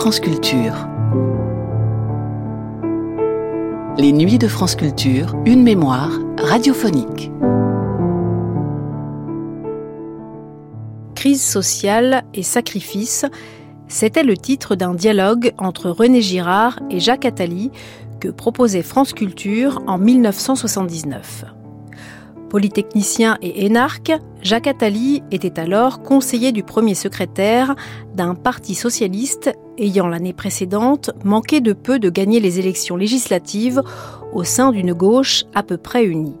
France Culture. Les nuits de France Culture, une mémoire radiophonique. Crise sociale et sacrifice, c'était le titre d'un dialogue entre René Girard et Jacques Attali que proposait France Culture en 1979. Polytechnicien et énarque, Jacques Attali était alors conseiller du premier secrétaire d'un parti socialiste ayant l'année précédente manqué de peu de gagner les élections législatives au sein d'une gauche à peu près unie.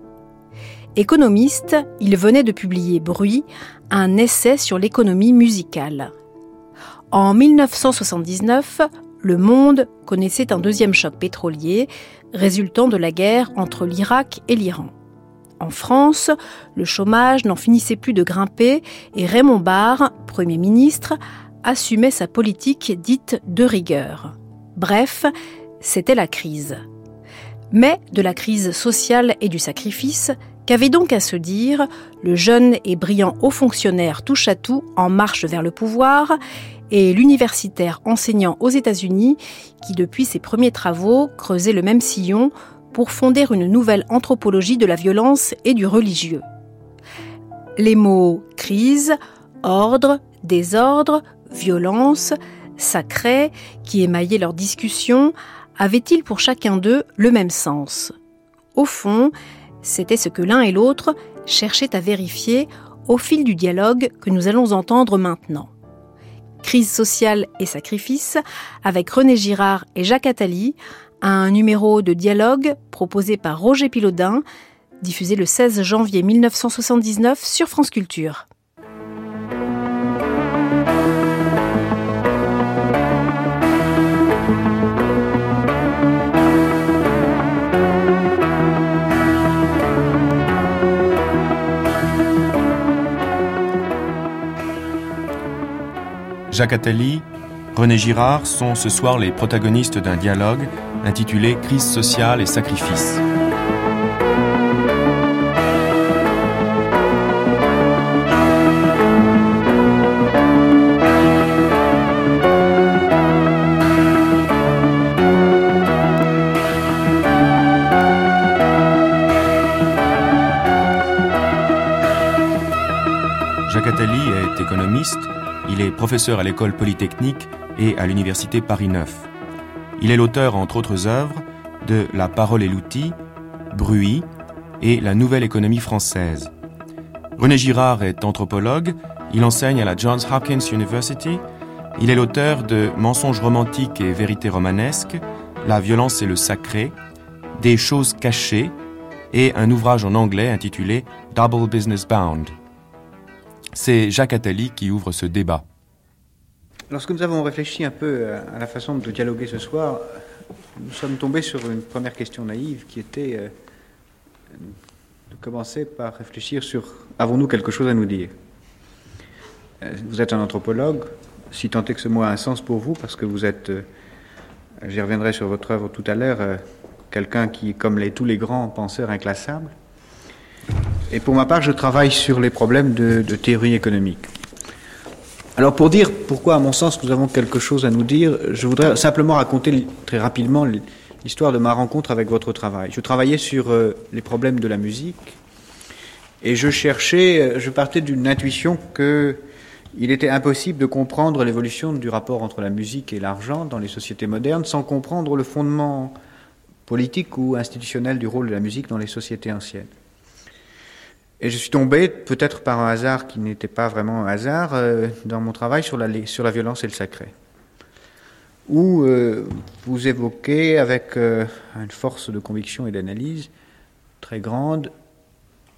Économiste, il venait de publier Bruit, un essai sur l'économie musicale. En 1979, le monde connaissait un deuxième choc pétrolier résultant de la guerre entre l'Irak et l'Iran. En France, le chômage n'en finissait plus de grimper et Raymond Barre, Premier ministre, assumait sa politique dite de rigueur. Bref, c'était la crise. Mais de la crise sociale et du sacrifice, qu'avait donc à se dire le jeune et brillant haut fonctionnaire touche à tout en marche vers le pouvoir et l'universitaire enseignant aux États-Unis qui, depuis ses premiers travaux, creusait le même sillon pour fonder une nouvelle anthropologie de la violence et du religieux. Les mots crise, ordre, désordre, violence, sacré, qui émaillaient leurs discussions, avaient-ils pour chacun d'eux le même sens? Au fond, c'était ce que l'un et l'autre cherchaient à vérifier au fil du dialogue que nous allons entendre maintenant. Crise sociale et sacrifice, avec René Girard et Jacques Attali, un numéro de dialogue proposé par Roger Pilaudin, diffusé le 16 janvier 1979 sur France Culture. Jacques Attali, René Girard sont ce soir les protagonistes d'un dialogue intitulé Crise sociale et sacrifice. Il est professeur à l'école polytechnique et à l'université Paris 9. Il est l'auteur, entre autres œuvres, de La parole et l'outil, Bruit et La nouvelle économie française. René Girard est anthropologue, il enseigne à la Johns Hopkins University, il est l'auteur de Mensonges romantiques et vérités romanesques, La violence et le sacré, Des choses cachées et un ouvrage en anglais intitulé Double Business Bound. C'est Jacques Attali qui ouvre ce débat. Lorsque nous avons réfléchi un peu à la façon de dialoguer ce soir, nous sommes tombés sur une première question naïve qui était euh, de commencer par réfléchir sur avons-nous quelque chose à nous dire? Euh, Vous êtes un anthropologue, si tant est que ce mot a un sens pour vous, parce que vous êtes, euh, j'y reviendrai sur votre œuvre tout à l'heure, quelqu'un qui, comme tous les grands penseurs inclassables. Et pour ma part, je travaille sur les problèmes de théorie économique. Alors pour dire pourquoi, à mon sens, nous avons quelque chose à nous dire, je voudrais simplement raconter très rapidement l'histoire de ma rencontre avec votre travail. Je travaillais sur euh, les problèmes de la musique et je cherchais, euh, je partais d'une intuition que il était impossible de comprendre l'évolution du rapport entre la musique et l'argent dans les sociétés modernes sans comprendre le fondement politique ou institutionnel du rôle de la musique dans les sociétés anciennes. Et je suis tombé, peut-être par un hasard qui n'était pas vraiment un hasard, euh, dans mon travail sur la, sur la violence et le sacré. Où euh, vous évoquez, avec euh, une force de conviction et d'analyse très grande,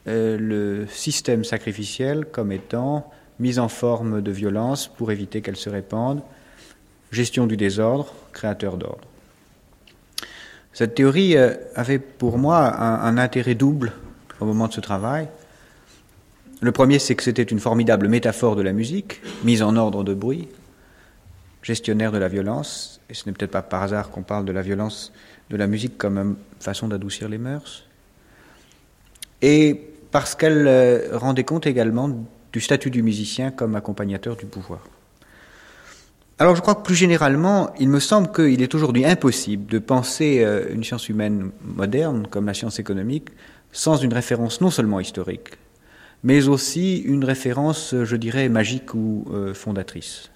le système sacrificiel comme étant mise en forme de violence pour éviter qu'elle se répande, gestion du désordre, créateur d'ordre. Cette théorie avait pour moi un intérêt double au moment de ce travail. Le premier, c'est que c'était une formidable métaphore de la musique, mise en ordre de bruit, gestionnaire de la violence, et ce n'est peut-être pas par hasard qu'on parle de la violence de la musique comme façon d'adoucir les mœurs, et parce qu'elle euh, rendait compte également du statut du musicien comme accompagnateur du pouvoir. Alors je crois que plus généralement, il me semble qu'il est aujourd'hui impossible de penser euh, une science humaine moderne, comme la science économique, sans une référence non seulement historique, mais aussi une référence, je dirais, magique ou euh, fondatrice.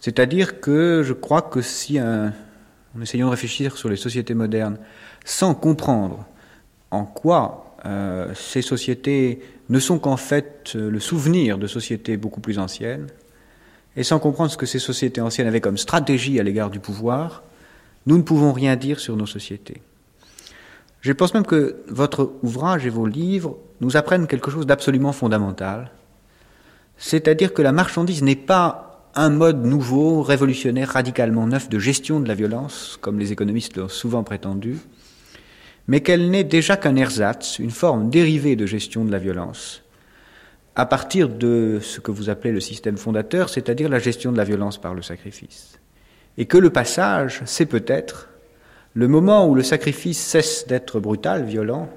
C'est-à-dire que je crois que si, un, en essayant de réfléchir sur les sociétés modernes, sans comprendre en quoi euh, ces sociétés ne sont qu'en fait le souvenir de sociétés beaucoup plus anciennes, et sans comprendre ce que ces sociétés anciennes avaient comme stratégie à l'égard du pouvoir, nous ne pouvons rien dire sur nos sociétés. Je pense même que votre ouvrage et vos livres nous apprennent quelque chose d'absolument fondamental, c'est-à-dire que la marchandise n'est pas un mode nouveau, révolutionnaire, radicalement neuf de gestion de la violence, comme les économistes l'ont souvent prétendu, mais qu'elle n'est déjà qu'un ersatz, une forme dérivée de gestion de la violence, à partir de ce que vous appelez le système fondateur, c'est-à-dire la gestion de la violence par le sacrifice. Et que le passage, c'est peut-être le moment où le sacrifice cesse d'être brutal, violent,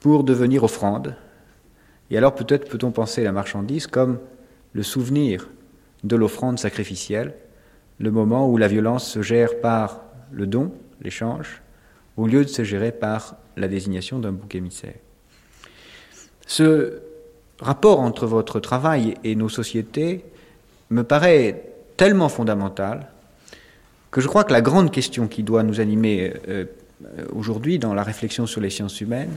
pour devenir offrande. Et alors peut-être peut-on penser la marchandise comme le souvenir de l'offrande sacrificielle, le moment où la violence se gère par le don, l'échange, au lieu de se gérer par la désignation d'un bouc émissaire. Ce rapport entre votre travail et nos sociétés me paraît tellement fondamental que je crois que la grande question qui doit nous animer euh, aujourd'hui dans la réflexion sur les sciences humaines,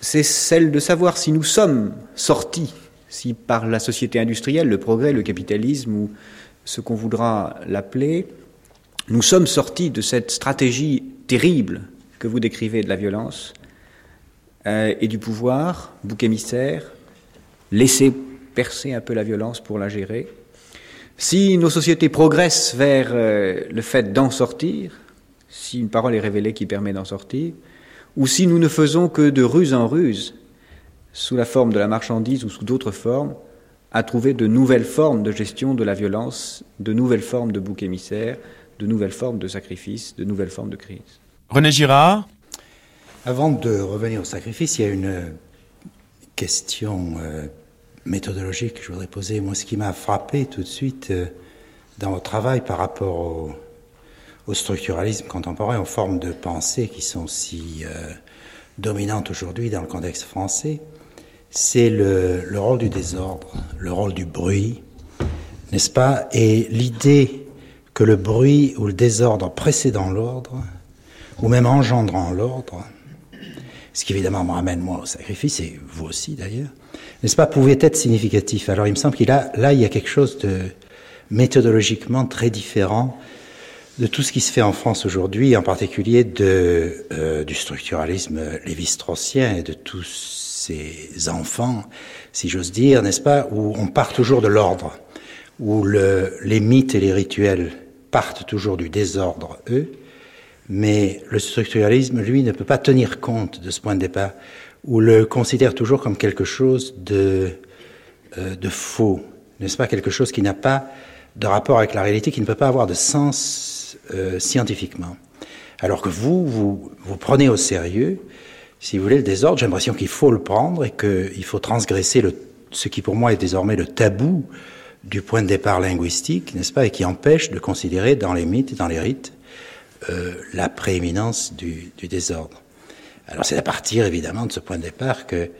c'est celle de savoir si nous sommes sortis, si par la société industrielle, le progrès, le capitalisme ou ce qu'on voudra l'appeler, nous sommes sortis de cette stratégie terrible que vous décrivez de la violence euh, et du pouvoir, bouc émissaire, laisser percer un peu la violence pour la gérer. Si nos sociétés progressent vers euh, le fait d'en sortir, si une parole est révélée qui permet d'en sortir, ou si nous ne faisons que de ruse en ruse, sous la forme de la marchandise ou sous d'autres formes, à trouver de nouvelles formes de gestion de la violence, de nouvelles formes de bouc émissaire, de nouvelles formes de sacrifice, de nouvelles formes de crise. René Girard Avant de revenir au sacrifice, il y a une question euh, méthodologique que je voudrais poser. Moi, ce qui m'a frappé tout de suite euh, dans votre travail par rapport au, structuralisme contemporain, aux formes de pensée qui sont si euh, dominantes aujourd'hui dans le contexte français, c'est le, le, rôle du désordre, le rôle du bruit, n'est-ce pas? Et l'idée que le bruit ou le désordre précédant l'ordre, ou même engendrant l'ordre, ce qui évidemment me ramène moi au sacrifice, et vous aussi d'ailleurs, n'est-ce pas, pouvait être significatif. Alors il me semble qu'il a, là, il y a quelque chose de méthodologiquement très différent de tout ce qui se fait en France aujourd'hui, en particulier de, euh, du structuralisme lévi-straussien et de tous ces enfants, si j'ose dire, n'est-ce pas, où on part toujours de l'ordre, où le, les mythes et les rituels partent toujours du désordre, eux, mais le structuralisme, lui, ne peut pas tenir compte de ce point de départ ou le considère toujours comme quelque chose de, euh, de faux, n'est-ce pas? Quelque chose qui n'a pas de rapport avec la réalité, qui ne peut pas avoir de sens euh, scientifiquement. Alors que vous, vous, vous prenez au sérieux, si vous voulez, le désordre, j'ai l'impression qu'il faut le prendre et qu'il faut transgresser ce qui pour moi est désormais le tabou du point de départ linguistique, n'est-ce pas, et qui empêche de considérer dans les mythes et dans les rites euh, la prééminence du désordre. Alors c'est à partir évidemment de ce point de départ que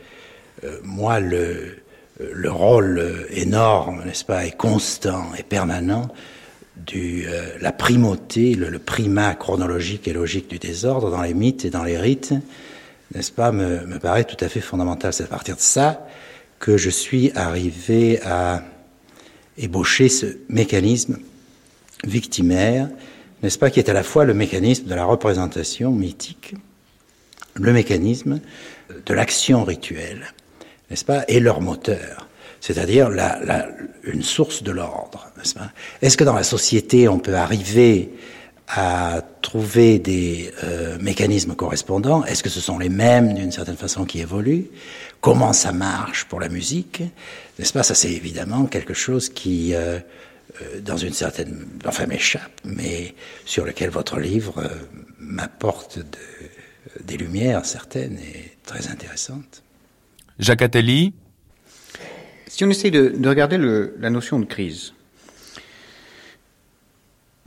euh, moi le, le rôle énorme, n'est-ce pas, et constant et permanent du euh, la primauté, le, primat chronologique et logique du désordre dans les mythes et dans les rites, n'est-ce pas, me, me paraît tout à fait fondamental. C'est à partir de ça que je suis arrivé à ébaucher ce mécanisme victimaire, n'est-ce pas, qui est à la fois le mécanisme de la représentation mythique, le mécanisme de l'action rituelle, n'est-ce pas, et leur moteur, c'est-à-dire la, la, une source de l'ordre, n'est-ce pas. Est-ce que dans la société on peut arriver à trouver des euh, mécanismes correspondants? Est-ce que ce sont les mêmes d'une certaine façon qui évoluent? Comment ça marche pour la musique? N'est-ce pas? Ça c'est évidemment quelque chose qui euh, euh, dans une certaine, enfin m'échappe, mais sur lequel votre livre euh, m'apporte de, des lumières certaines et très intéressantes. Jacques Attali Si on essaie de, de regarder le, la notion de crise,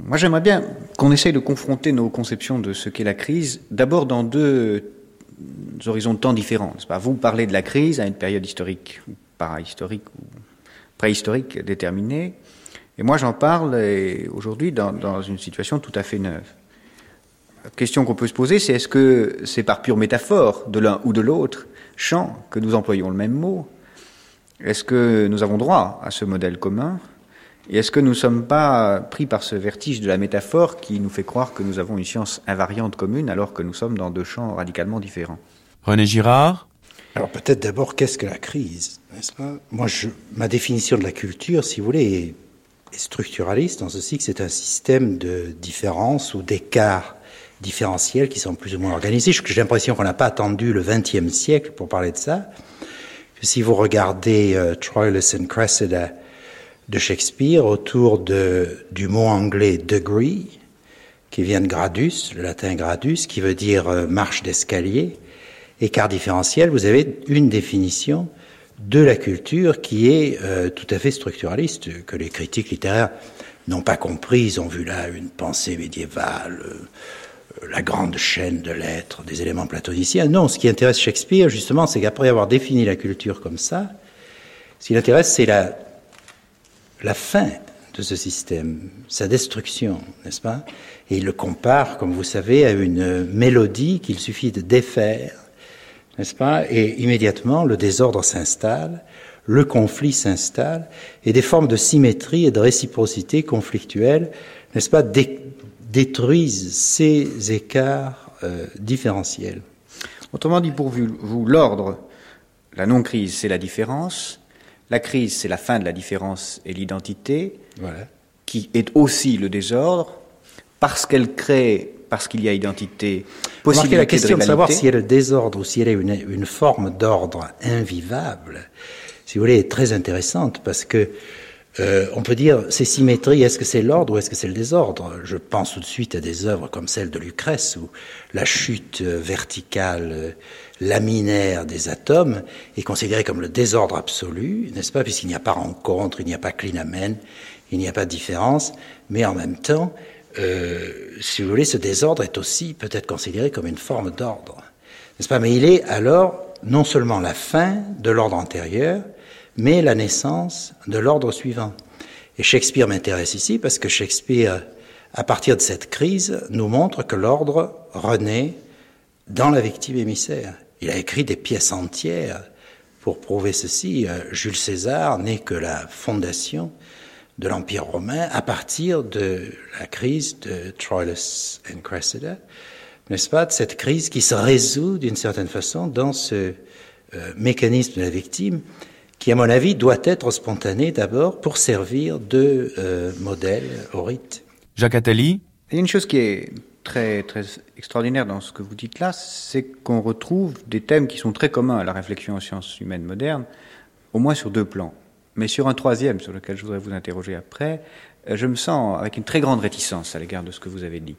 Moi, j'aimerais bien qu'on essaye de confronter nos conceptions de ce qu'est la crise, d'abord dans deux horizons de temps différents. Pas? Vous parlez de la crise à une période historique, para-historique ou préhistorique déterminée, et moi j'en parle aujourd'hui dans, dans, une situation tout à fait neuve. La question qu'on peut se poser, c'est est-ce que c'est par pure métaphore de l'un ou de l'autre champ que nous employons le même mot? Est-ce que nous avons droit à ce modèle commun? Et est-ce que nous ne sommes pas pris par ce vertige de la métaphore qui nous fait croire que nous avons une science invariante commune alors que nous sommes dans deux champs radicalement différents? René Girard? Alors peut-être d'abord, qu'est-ce que la crise n'est-ce pas? Moi, je, ma définition de la culture, si vous voulez, est, est structuraliste en ceci que c'est un système de différences ou d'écarts différentiels qui sont plus ou moins organisés. J'ai l'impression qu'on n'a pas attendu le XXe siècle pour parler de ça. Si vous regardez euh, Troilus and Cressida, de Shakespeare autour de, du mot anglais degree, qui vient de gradus, le latin gradus, qui veut dire euh, marche d'escalier. Écart différentiel, vous avez une définition de la culture qui est euh, tout à fait structuraliste, que les critiques littéraires n'ont pas compris. Ils ont vu là une pensée médiévale, euh, la grande chaîne de l'être, des éléments platoniciens. Non, ce qui intéresse Shakespeare, justement, c'est qu'après avoir défini la culture comme ça, ce qui l'intéresse, c'est la la fin de ce système, sa destruction, n'est-ce pas? Et il le compare, comme vous savez, à une mélodie qu'il suffit de défaire, n'est-ce pas? Et immédiatement, le désordre s'installe, le conflit s'installe, et des formes de symétrie et de réciprocité conflictuelle, n'est-ce pas, détruisent ces écarts euh, différentiels. Autrement dit, pour vous, l'ordre, la non-crise, c'est la différence, la crise, c'est la fin de la différence et l'identité, qui est aussi le désordre, parce qu'elle crée, parce qu'il y a identité, possibilité la question de, savoir si elle est le désordre ou si elle est une, une forme d'ordre invivable, si vous voulez, est très intéressante, parce que euh, on peut dire, ces symétries, est-ce que c'est l'ordre ou est-ce que c'est le désordre? Je pense tout de suite à des œuvres comme celle de Lucrèce, où la chute verticale euh, laminaire des atomes est considérée comme le désordre absolu, n'est-ce pas? Puisqu'il n'y a pas rencontre, il n'y a pas clinamen, il n'y a pas de différence, mais en même temps, euh, si vous voulez, ce désordre est aussi peut-être considéré comme une forme d'ordre, n'est-ce pas? Mais il est alors non seulement la fin de l'ordre antérieur, mais la naissance de l'ordre suivant. Et Shakespeare m'intéresse ici parce que Shakespeare, à partir de cette crise, nous montre que l'ordre renaît dans la victime émissaire. Il a écrit des pièces entières pour prouver ceci. Euh, Jules César n'est que la fondation de l'Empire romain à partir de la crise de Troilus and Cressida, n'est-ce pas, de cette crise qui se résout d'une certaine façon dans ce euh, mécanisme de la victime qui, à mon avis, doit être spontané d'abord pour servir de euh, modèle au rite. Jacques Attali Il y a une chose qui est très, très extraordinaire dans ce que vous dites là, c'est qu'on retrouve des thèmes qui sont très communs à la réflexion en sciences humaines modernes, au moins sur deux plans. Mais sur un troisième, sur lequel je voudrais vous interroger après, euh, je me sens avec une très grande réticence à l'égard de ce que vous avez dit.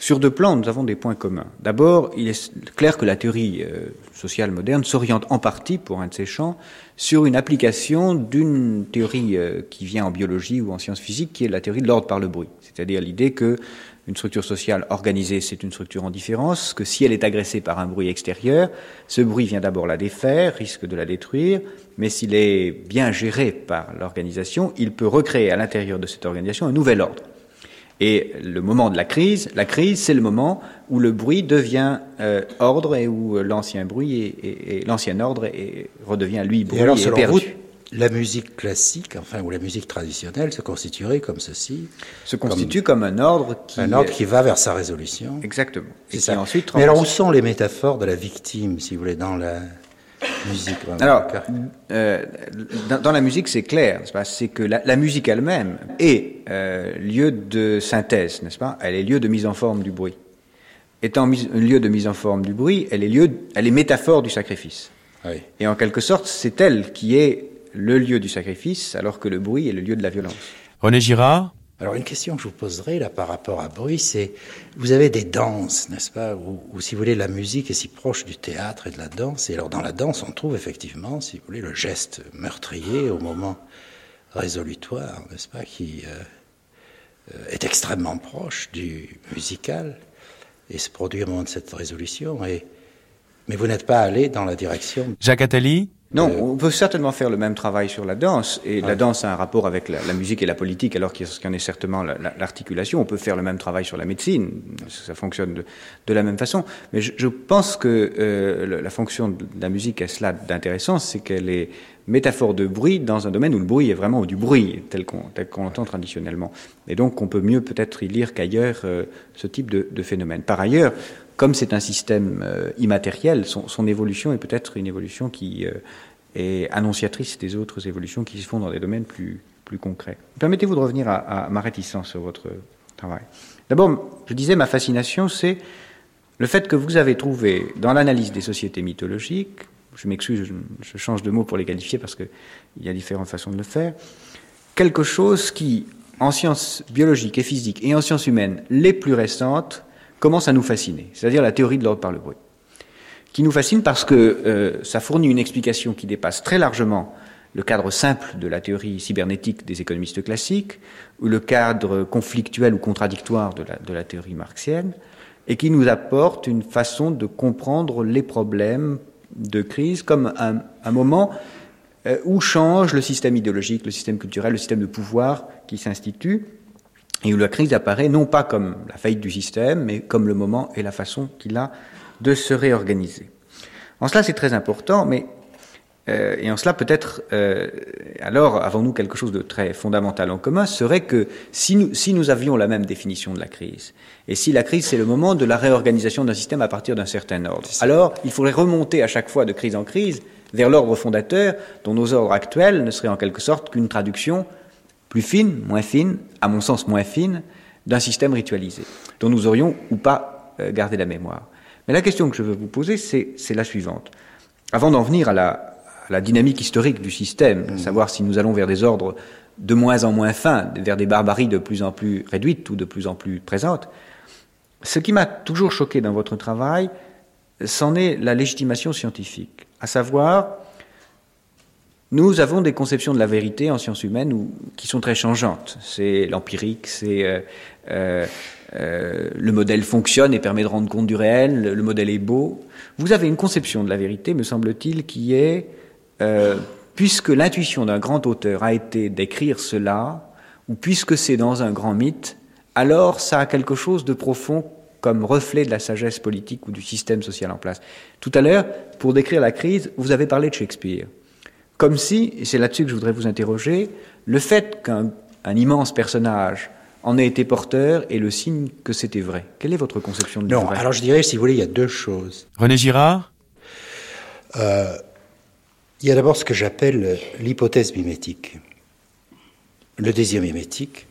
Sur deux plans, nous avons des points communs. D'abord, il est clair que la théorie euh, sociale moderne s'oriente en partie, pour un de ces champs, sur une application d'une théorie euh, qui vient en biologie ou en sciences physiques, qui est la théorie de l'ordre par le bruit. C'est-à-dire l'idée que une structure sociale organisée, c'est une structure en différence, que si elle est agressée par un bruit extérieur, ce bruit vient d'abord la défaire, risque de la détruire, mais s'il est bien géré par l'organisation, il peut recréer à l'intérieur de cette organisation un nouvel ordre. Et le moment de la crise, la crise, c'est le moment où le bruit devient euh, ordre et où l'ancien bruit et, l'ancien ordre et, redevient lui bruit et, alors, et perdu. Vous, la musique classique, enfin, ou la musique traditionnelle se constituerait comme ceci. Se constitue comme, un ordre qui. Un ordre qui va vers sa résolution. Exactement. Et ça. ensuite. Mais alors, où sont les métaphores de la victime, si vous voulez, dans la musique Alors, euh, dans, dans, la musique, c'est clair, c'est que la, la, musique elle-même est euh, lieu de synthèse, n'est-ce pas? Elle est lieu de mise en forme du bruit. Étant mise, lieu de mise en forme du bruit, elle est, lieu, elle est métaphore du sacrifice. Oui. Et en quelque sorte, c'est elle qui est le lieu du sacrifice, alors que le bruit est le lieu de la violence. René Girard alors une question que je vous poserai là par rapport à bruit, c'est vous avez des danses, n'est-ce pas, où, si vous voulez la musique est si proche du théâtre et de la danse, et alors dans la danse on trouve effectivement, si vous voulez, le geste meurtrier au moment résolutoire, n'est-ce pas, qui euh, est extrêmement proche du musical et se produit au moment de cette résolution. Et, mais vous n'êtes pas allé dans la direction. Jacques Attali non, on peut certainement faire le même travail sur la danse, et la danse a un rapport avec la, musique et la politique, alors qu'il y en est certainement l'articulation. On peut faire le même travail sur la médecine, ça fonctionne de, la même façon. Mais je, pense que euh, la fonction de la musique a cela d'intéressant, c'est qu'elle est métaphore de bruit dans un domaine où le bruit est vraiment du bruit, tel qu'on l'entend traditionnellement. Et donc, on peut mieux peut-être y lire qu'ailleurs euh, ce type de, de phénomène. Par ailleurs, comme c'est un système euh, immatériel, son, évolution est peut-être une évolution qui euh, est annonciatrice des autres évolutions qui se font dans des domaines plus, plus concrets. Permettez-vous de revenir à, ma réticence sur votre travail. D'abord, je disais, ma fascination, c'est le fait que vous avez trouvé dans l'analyse des sociétés mythologiques, je m'excuse, je, je, change de mot pour les qualifier parce qu'il y a différentes façons de le faire, quelque chose qui, en sciences biologiques et physiques et en sciences humaines les plus récentes, commence à nous fasciner, c'est-à-dire la théorie de l'ordre par le bruit, qui nous fascine parce que euh, ça fournit une explication qui dépasse très largement le cadre simple de la théorie cybernétique des économistes classiques, ou le cadre conflictuel ou contradictoire de la, de la théorie marxienne, et qui nous apporte une façon de comprendre les problèmes de crise comme un, un moment euh, où change le système idéologique, le système culturel, le système de pouvoir qui s'institue, et où la crise apparaît non pas comme la faillite du système, mais comme le moment et la façon qu'il a de se réorganiser. En cela, c'est très important, mais euh, et en cela, peut-être, euh, alors, avons-nous quelque chose de très fondamental en commun, serait que si nous, si nous avions la même définition de la crise, et si la crise, c'est le moment de la réorganisation d'un système à partir d'un certain ordre, alors il faudrait remonter à chaque fois de crise en crise vers l'ordre fondateur, dont nos ordres actuels ne seraient en quelque sorte qu'une traduction plus fine, moins fine, à mon sens moins fine, d'un système ritualisé, dont nous aurions ou pas euh, gardé la mémoire. Mais la question que je veux vous poser, c'est la suivante. Avant d'en venir à la, dynamique historique du système, mmh. savoir si nous allons vers des ordres de moins en moins fins, vers des barbaries de plus en plus réduites ou de plus en plus présentes, ce qui m'a toujours choqué dans votre travail, c'en est la légitimation scientifique, à savoir nous avons des conceptions de la vérité en sciences humaines qui sont très changeantes. C'est l'empirique, c'est euh, euh, euh, le modèle fonctionne et permet de rendre compte du réel, le, modèle est beau. Vous avez une conception de la vérité, me semble-t-il, qui est, puisque l'intuition d'un grand auteur a été d'écrire cela, ou puisque c'est dans un grand mythe, alors ça a quelque chose de profond comme reflet de la sagesse politique ou du système social en place. Tout à l'heure, pour décrire la crise, vous avez parlé de Shakespeare. Comme si, et c'est là-dessus que je voudrais vous interroger, le fait qu'un immense personnage en ait été porteur est le signe que c'était vrai. Quelle est votre conception de Non, alors je dirais, si vous voulez, il y a deux choses. René Girard? Euh, Il y a d'abord ce que j'appelle l'hypothèse mimétique. Le désir mimétique,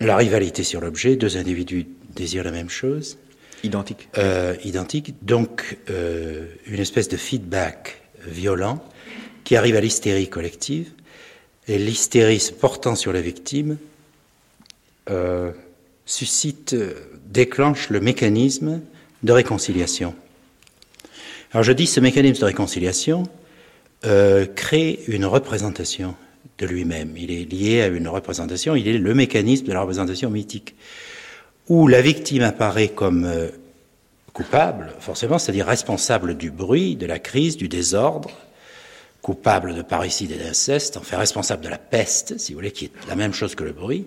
la rivalité sur l'objet, deux individus désirent la même chose. Identique. Euh, identique, donc euh, une espèce de feedback violent qui arrive à l'hystérie collective, et l'hystérie portant sur la victime euh, suscite, déclenche le mécanisme de réconciliation. Alors je dis ce mécanisme de réconciliation euh, crée une représentation de lui-même. Il est lié à une représentation, il est le mécanisme de la représentation mythique, où la victime apparaît comme euh, coupable, forcément, c'est-à-dire responsable du bruit, de la crise, du désordre, coupable de parricide et d'inceste, fait responsable de la peste, si vous voulez, qui est la même chose que le bruit,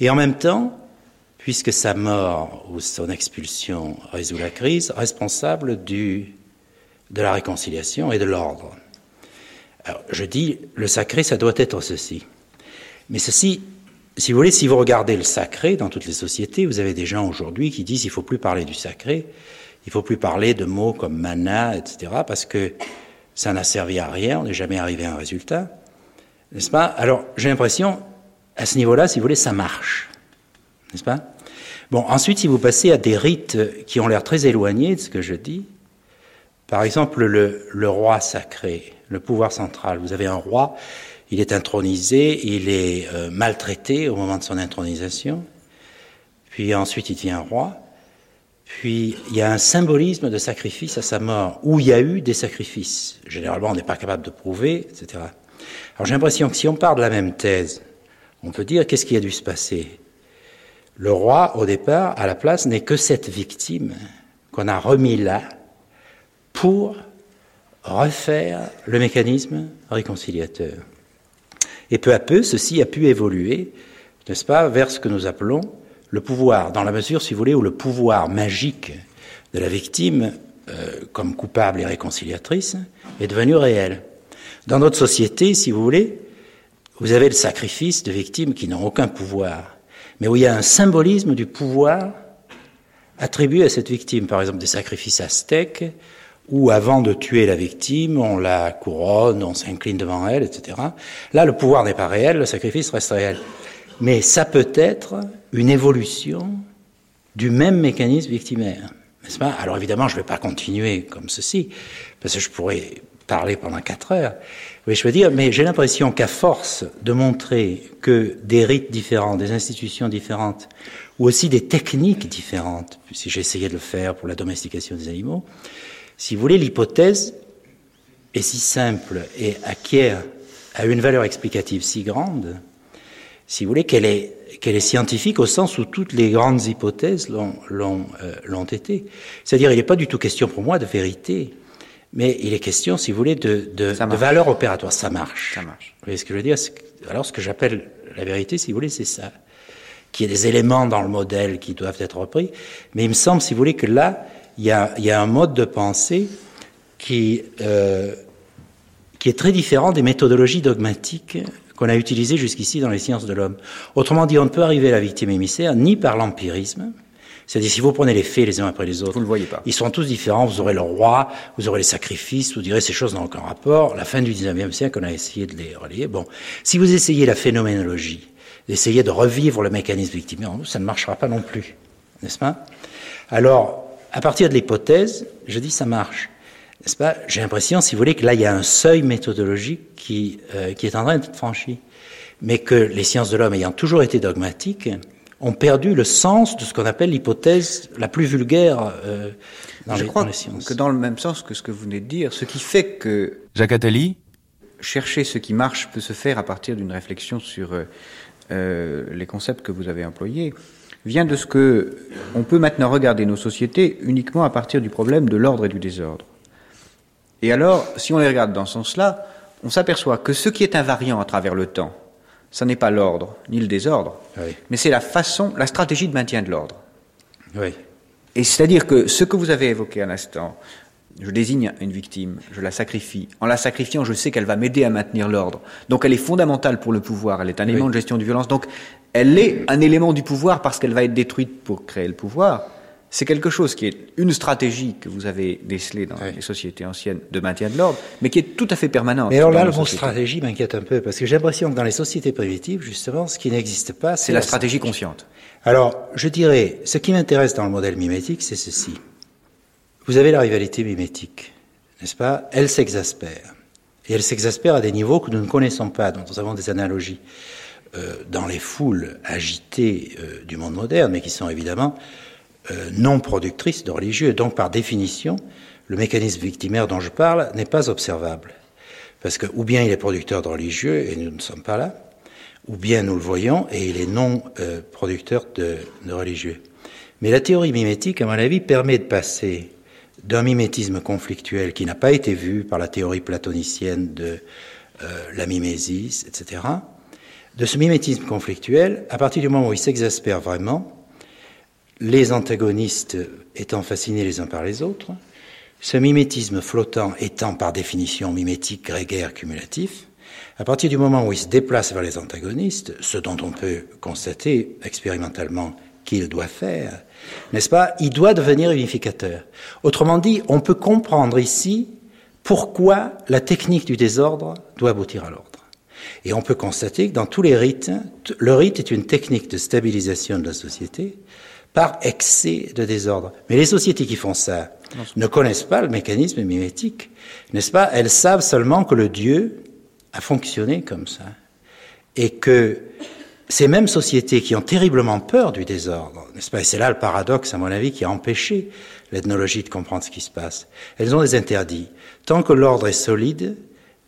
et en même temps, puisque sa mort ou son expulsion résout la crise, responsable du, de la réconciliation et de l'ordre. Alors, je dis, le sacré, ça doit être ceci. Mais ceci, si vous voulez, si vous regardez le sacré dans toutes les sociétés, vous avez des gens aujourd'hui qui disent il faut plus parler du sacré, il faut plus parler de mots comme mana, etc., parce que ça n'a servi à rien, on n'est jamais arrivé à un résultat. N'est-ce pas? Alors, j'ai l'impression, à ce niveau-là, si vous voulez, ça marche. N'est-ce pas? Bon, ensuite, si vous passez à des rites qui ont l'air très éloignés de ce que je dis, par exemple, le, le, roi sacré, le pouvoir central. Vous avez un roi, il est intronisé, il est euh, maltraité au moment de son intronisation, puis ensuite il devient roi, puis il y a un symbolisme de sacrifice à sa mort, où il y a eu des sacrifices. Généralement, on n'est pas capable de prouver, etc. Alors j'ai l'impression que si on part de la même thèse, on peut dire qu'est-ce qui a dû se passer Le roi, au départ, à la place, n'est que cette victime qu'on a remis là pour refaire le mécanisme réconciliateur. Et peu à peu, ceci a pu évoluer, n'est-ce pas, vers ce que nous appelons le pouvoir, dans la mesure, si vous voulez, où le pouvoir magique de la victime, euh, comme coupable et réconciliatrice, est devenu réel. Dans notre société, si vous voulez, vous avez le sacrifice de victimes qui n'ont aucun pouvoir, mais où il y a un symbolisme du pouvoir attribué à cette victime, par exemple des sacrifices aztèques, où avant de tuer la victime, on la couronne, on s'incline devant elle, etc. Là, le pouvoir n'est pas réel, le sacrifice reste réel. Mais ça peut être une évolution du même mécanisme victimaire. N'est-ce pas? Alors évidemment, je ne vais pas continuer comme ceci, parce que je pourrais parler pendant quatre heures. Oui, je veux dire, mais j'ai l'impression qu'à force de montrer que des rites différents, des institutions différentes, ou aussi des techniques différentes, si essayé de le faire pour la domestication des animaux, si vous voulez, l'hypothèse est si simple et acquiert à une valeur explicative si grande, si vous voulez, qu'elle est, qu'elle est scientifique au sens où toutes les grandes hypothèses l'ont, l'ont, euh, l'ont été. C'est-à-dire, il n'est pas du tout question pour moi de vérité, mais il est question, si vous voulez, de, de, de valeur opératoire. Ça marche. Ça marche. Vous voyez ce que je veux dire? Alors, ce que j'appelle la vérité, si vous voulez, c'est ça. Qu'il y ait des éléments dans le modèle qui doivent être repris. Mais il me semble, si vous voulez, que là, il y a, il y a un mode de pensée qui, euh, qui est très différent des méthodologies dogmatiques qu'on a utilisées jusqu'ici dans les sciences de l'homme. Autrement dit, on ne peut arriver à la victime émissaire ni par l'empirisme, c'est-à-dire, si vous prenez les faits les uns après les autres, vous le voyez pas. Ils sont tous différents. Vous aurez le roi, vous aurez les sacrifices, vous direz ces choses n'ont aucun rapport. La fin du 19e siècle, on a essayé de les relier. Bon, si vous essayez la phénoménologie, d'essayer de revivre le mécanisme victimaire, ça ne marchera pas non plus, n'est-ce pas? Alors, à partir de l'hypothèse, je dis ça marche. N'est-ce pas? J'ai l'impression, si vous voulez, que là, il y a un seuil méthodologique qui, euh, qui est en train d'être franchi. Mais que les sciences de l'homme ayant toujours été dogmatiques, ont perdu le sens de ce qu'on appelle l'hypothèse la plus vulgaire euh, dans, Je les, crois dans les sciences. que dans le même sens que ce que vous venez de dire, ce qui fait que Jacques Attali chercher ce qui marche peut se faire à partir d'une réflexion sur euh, euh, les concepts que vous avez employés, vient de ce que on peut maintenant regarder nos sociétés uniquement à partir du problème de l'ordre et du désordre. Et alors, si on les regarde dans ce sens-là, on s'aperçoit que ce qui est invariant à travers le temps, ce n'est pas l'ordre ni le désordre, Oui. mais c'est la façon, la stratégie de maintien de l'ordre. Oui. Et c'est-à-dire que ce que vous avez évoqué à l'instant, je désigne une victime, je la sacrifie. En la sacrifiant, je sais qu'elle va m'aider à maintenir l'ordre. Donc elle est fondamentale pour le pouvoir, elle est un élément de gestion de violence. Donc elle est un élément du pouvoir parce qu'elle va être détruite pour créer le pouvoir. C'est quelque chose qui est une stratégie que vous avez décelée dans Oui. les sociétés anciennes de maintien de l'ordre, mais qui est tout à fait permanente. Mais alors là, le mot stratégie m'inquiète un peu, parce que j'ai l'impression que dans les sociétés primitives, justement, ce qui n'existe pas, C'est la stratégie consciente. Alors, je dirais, ce qui m'intéresse dans le modèle mimétique, c'est ceci. Vous avez la rivalité mimétique, n'est-ce pas? Elle s'exaspère. Et elle s'exaspère à des niveaux que nous ne connaissons pas, dont nous avons des analogies euh, dans les foules agitées euh, du monde moderne, mais qui sont évidemment euh, non productrices de religieux. Donc, par définition, le mécanisme victimaire dont je parle n'est pas observable. Parce que, ou bien il est producteur de religieux, et nous ne sommes pas là, ou bien nous le voyons et il est non euh, producteur de, de religieux. Mais la théorie mimétique, à mon avis, permet de passer d'un mimétisme conflictuel qui n'a pas été vu par la théorie platonicienne de euh, la mimésis, etc., de ce mimétisme conflictuel, à partir du moment où il s'exaspère vraiment, les antagonistes étant fascinés les uns par les autres, ce mimétisme flottant étant par définition mimétique grégaire cumulatif, à partir du moment où il se déplace vers les antagonistes, ce dont on peut constater expérimentalement qu'il doit faire, n'est-ce pas Il doit devenir unificateur. Autrement dit, on peut comprendre ici pourquoi la technique du désordre doit aboutir à l'ordre. Et on peut constater que dans tous les rites, le rite est une technique de stabilisation de la société par excès de désordre. Mais les sociétés qui font ça ne connaissent pas le mécanisme mimétique, n'est-ce pas? Elles savent seulement que le Dieu a fonctionné comme ça. Et que ces mêmes sociétés qui ont terriblement peur du désordre, n'est-ce pas? Et c'est là le paradoxe, à mon avis, qui a empêché l'ethnologie de comprendre ce qui se passe. Elles ont des interdits. Tant que l'ordre est solide,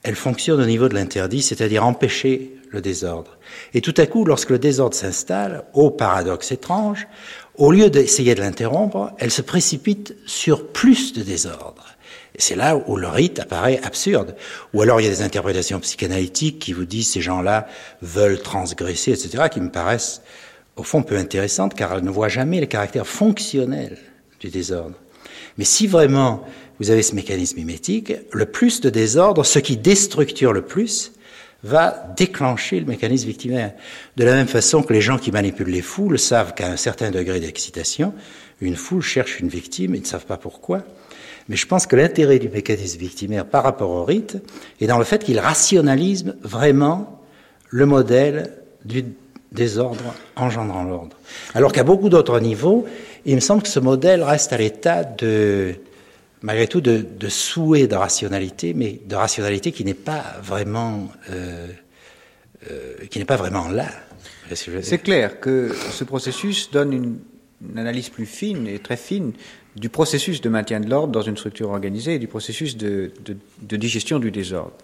elle fonctionne au niveau de l'interdit, c'est-à-dire empêcher le désordre. Et tout à coup, lorsque le désordre s'installe, au paradoxe étrange, au lieu d'essayer de l'interrompre, elle se précipite sur plus de désordre. C'est là où le rite apparaît absurde. Ou alors il y a des interprétations psychanalytiques qui vous disent ces gens-là veulent transgresser, etc., qui me paraissent au fond peu intéressantes car elles ne voient jamais le caractère fonctionnel du désordre. Mais si vraiment vous avez ce mécanisme mimétique, le plus de désordre, ce qui déstructure le plus, va déclencher le mécanisme victimaire. De la même façon que les gens qui manipulent les foules savent qu'à un certain degré d'excitation, une foule cherche une victime, ils ne savent pas pourquoi. Mais je pense que l'intérêt du mécanisme victimaire par rapport au rite est dans le fait qu'il rationalise vraiment le modèle du désordre engendrant l'ordre. Alors qu'à beaucoup d'autres niveaux, il me semble que ce modèle reste à l'état de, malgré tout, de, souhait de rationalité, mais de rationalité qui n'est pas vraiment, euh, euh, qui n'est pas vraiment là. C'est clair que ce processus donne une, analyse plus fine et très fine du processus de maintien de l'ordre dans une structure organisée et du processus de, digestion du désordre.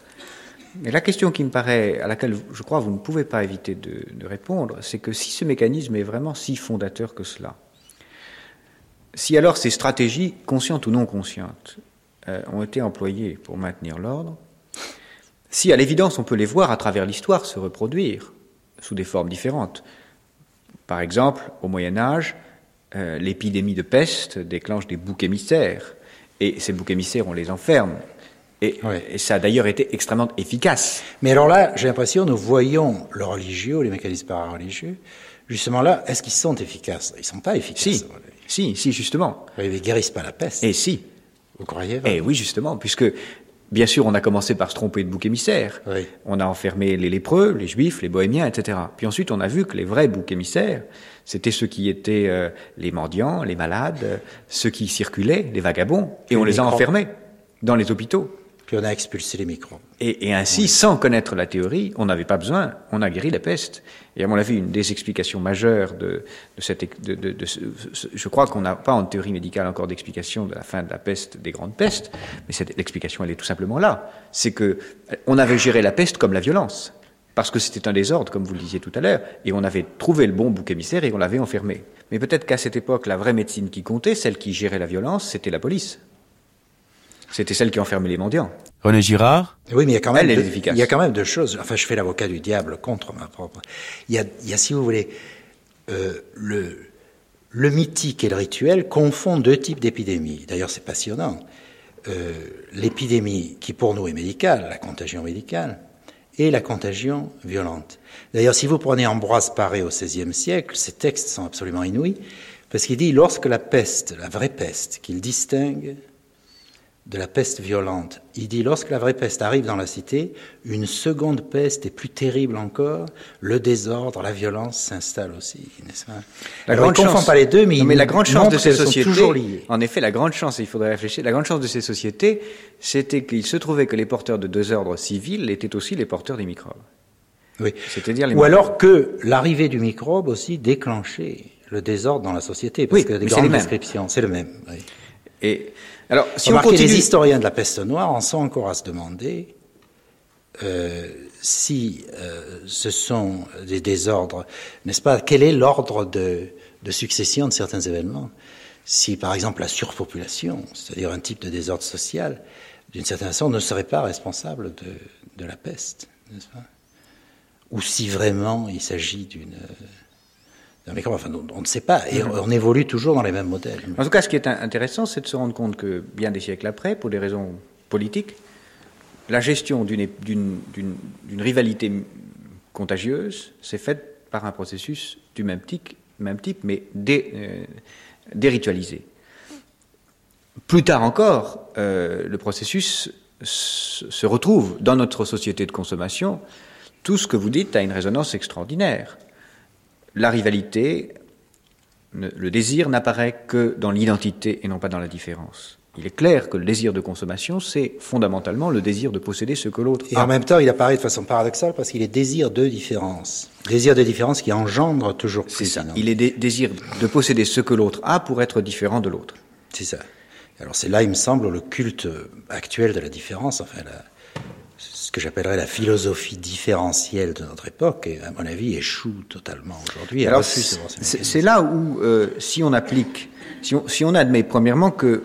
Mais la question qui me paraît, à laquelle je crois vous ne pouvez pas éviter de, de répondre, c'est que si ce mécanisme est vraiment si fondateur que cela, si alors ces stratégies, conscientes ou non conscientes, euh, ont été employées pour maintenir l'ordre, si à l'évidence on peut les voir à travers l'histoire se reproduire sous des formes différentes, par exemple au Moyen Âge, euh, l'épidémie de peste déclenche des boucs émissaires, et ces boucs émissaires on les enferme, et, et, ça a d'ailleurs été extrêmement efficace. Mais alors là, j'ai l'impression, nous voyons le religieux, les mécanismes parareligieux, justement là, est-ce qu'ils sont efficaces? Ils ne sont pas efficaces. Si. Si, si, justement. Ils ne guérissent pas la peste. Et si. Vous croyez Et oui, justement, puisque bien sûr, on a commencé par se tromper de bouc émissaire. On a enfermé les lépreux, les juifs, les bohémiens, etc. Puis ensuite, on a vu que les vrais boucs émissaires, c'était ceux qui étaient euh, les mendiants, les malades, ceux qui circulaient, les vagabonds, et on les a enfermés dans les hôpitaux on a expulsé les microbes. Et, ainsi, sans connaître la théorie, on n'avait pas besoin, on a guéri la peste. Et à mon avis, une des explications majeures de, cette... je crois qu'on n'a pas en théorie médicale encore d'explication de la fin de la peste, des grandes pestes, mais l'explication, elle est tout simplement là. C'est que on avait géré la peste comme la violence parce que c'était un désordre, comme vous le disiez tout à l'heure, et on avait trouvé le bon bouc émissaire et on l'avait enfermé. Mais peut-être qu'à cette époque, la vraie médecine qui comptait, celle qui gérait la violence, c'était la police. C'était celle qui enfermait les mendiants. René Girard Oui, mais il y a quand même, il y a quand même deux choses. Enfin, je fais l'avocat du diable contre ma propre. Il y a, il y a si vous voulez, euh, le, le mythique et le rituel confondent deux types d'épidémies. D'ailleurs, c'est passionnant. Euh, L'épidémie qui pour nous est médicale, la contagion médicale, et la contagion violente. D'ailleurs, si vous prenez Ambroise Paré au XVIe siècle, ses textes sont absolument inouïs, parce qu'il dit lorsque la peste, la vraie peste, qu'il distingue de la peste violente. Il dit, lorsque la vraie peste arrive dans la cité, une seconde peste est plus terrible encore, le désordre, la violence s'installe aussi, n'est-ce pas? La grande chance, pas les deux, mais, mais la grande chance de ces sociétés, toujours liées. en effet, la grande chance, il faudrait réfléchir, la grande chance de ces sociétés, c'était qu'il se trouvait que les porteurs de deux ordres civils étaient aussi les porteurs des microbes. Oui. C'est-à-dire Ou alors que l'arrivée du microbe aussi déclenchait le désordre dans la société, parce que des grandes descriptions, c'est le même. Oui. Et alors, si on continue... les historiens de la peste noire en sont encore à se demander euh, si euh, ce sont des désordres, n'est-ce pas? Quel est l'ordre de, succession de certains événements? Si, par exemple, la surpopulation, c'est-à-dire un type de désordre social, d'une certaine façon, ne serait pas responsable de, de la peste, n'est-ce pas? Ou si vraiment il s'agit d'une on, ne sait pas, et on, évolue toujours dans les mêmes modèles. En tout cas, ce qui est intéressant, c'est de se rendre compte que bien des siècles après, pour des raisons politiques, la gestion d'une rivalité contagieuse s'est faite par un processus du même type, même type mais euh, déritualisé. Plus tard encore, euh, le processus se retrouve dans notre société de consommation. Tout ce que vous dites a une résonance extraordinaire la rivalité, le désir n'apparaît que dans l'identité et non pas dans la différence. Il est clair que le désir de consommation, c'est fondamentalement le désir de posséder ce que l'autre a. Et en même temps, il apparaît de façon paradoxale parce qu'il est désir de différence. Désir de différence qui engendre toujours plus. C'est ça. Il est désir de posséder ce que l'autre a pour être différent de l'autre. C'est ça. Alors c'est là, il me semble, le culte actuel de la différence, enfin, ce que j'appellerais la philosophie différentielle de notre époque, et à mon avis échoue totalement aujourd'hui. Alors c'est là où, euh, si on applique, si on, si on, admet premièrement que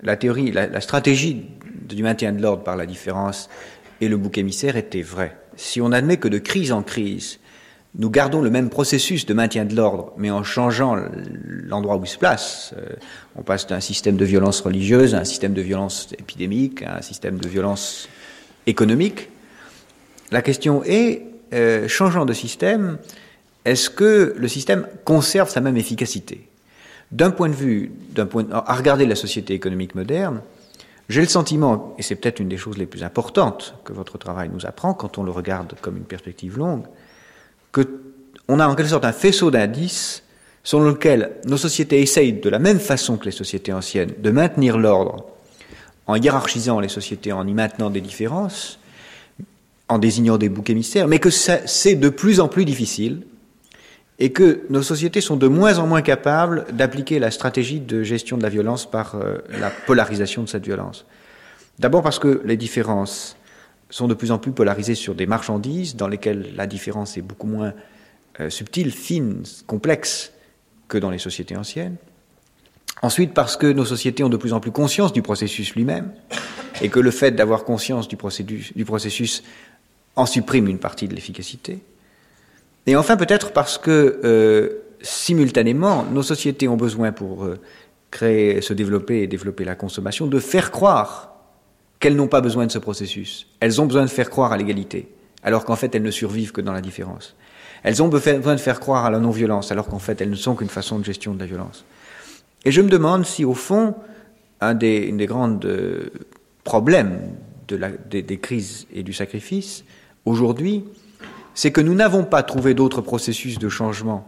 la théorie, la, la stratégie du maintien de l'ordre par la différence et le bouc émissaire était vraie, si on admet que de crise en crise, nous gardons le même processus de maintien de l'ordre, mais en changeant l'endroit où il se place. Euh, on passe d'un système de violence religieuse à un système de violence épidémique, à un système de violence économique. La question est, euh, changeant de système, est-ce que le système conserve sa même efficacité? D'un point de vue, point, à regarder la société économique moderne, j'ai le sentiment, et c'est peut-être une des choses les plus importantes que votre travail nous apprend quand on le regarde comme une perspective longue, que on a en quelque sorte un faisceau d'indices selon lequel nos sociétés essayent de la même façon que les sociétés anciennes de maintenir l'ordre en hiérarchisant les sociétés, en y maintenant des différences, en désignant des boucs émissaires, mais que c'est de plus en plus difficile et que nos sociétés sont de moins en moins capables d'appliquer la stratégie de gestion de la violence par euh, la polarisation de cette violence. D'abord parce que les différences sont de plus en plus polarisées sur des marchandises dans lesquelles la différence est beaucoup moins euh, subtile, fine, complexe que dans les sociétés anciennes. Ensuite, parce que nos sociétés ont de plus en plus conscience du processus lui-même, et que le fait d'avoir conscience du processus, en supprime une partie de l'efficacité. Et enfin, peut-être parce que, euh, simultanément, nos sociétés ont besoin, pour euh, créer, se développer et développer la consommation, de faire croire qu'elles n'ont pas besoin de ce processus. Elles ont besoin de faire croire à l'égalité, alors qu'en fait elles ne survivent que dans la différence. Elles ont besoin de faire croire à la non-violence, alors qu'en fait elles ne sont qu'une façon de gestion de la violence. Et je me demande si au fond, un des, une des grandes euh, problèmes de la, des, des crises et du sacrifice, aujourd'hui, c'est que nous n'avons pas trouvé d'autres processus de changement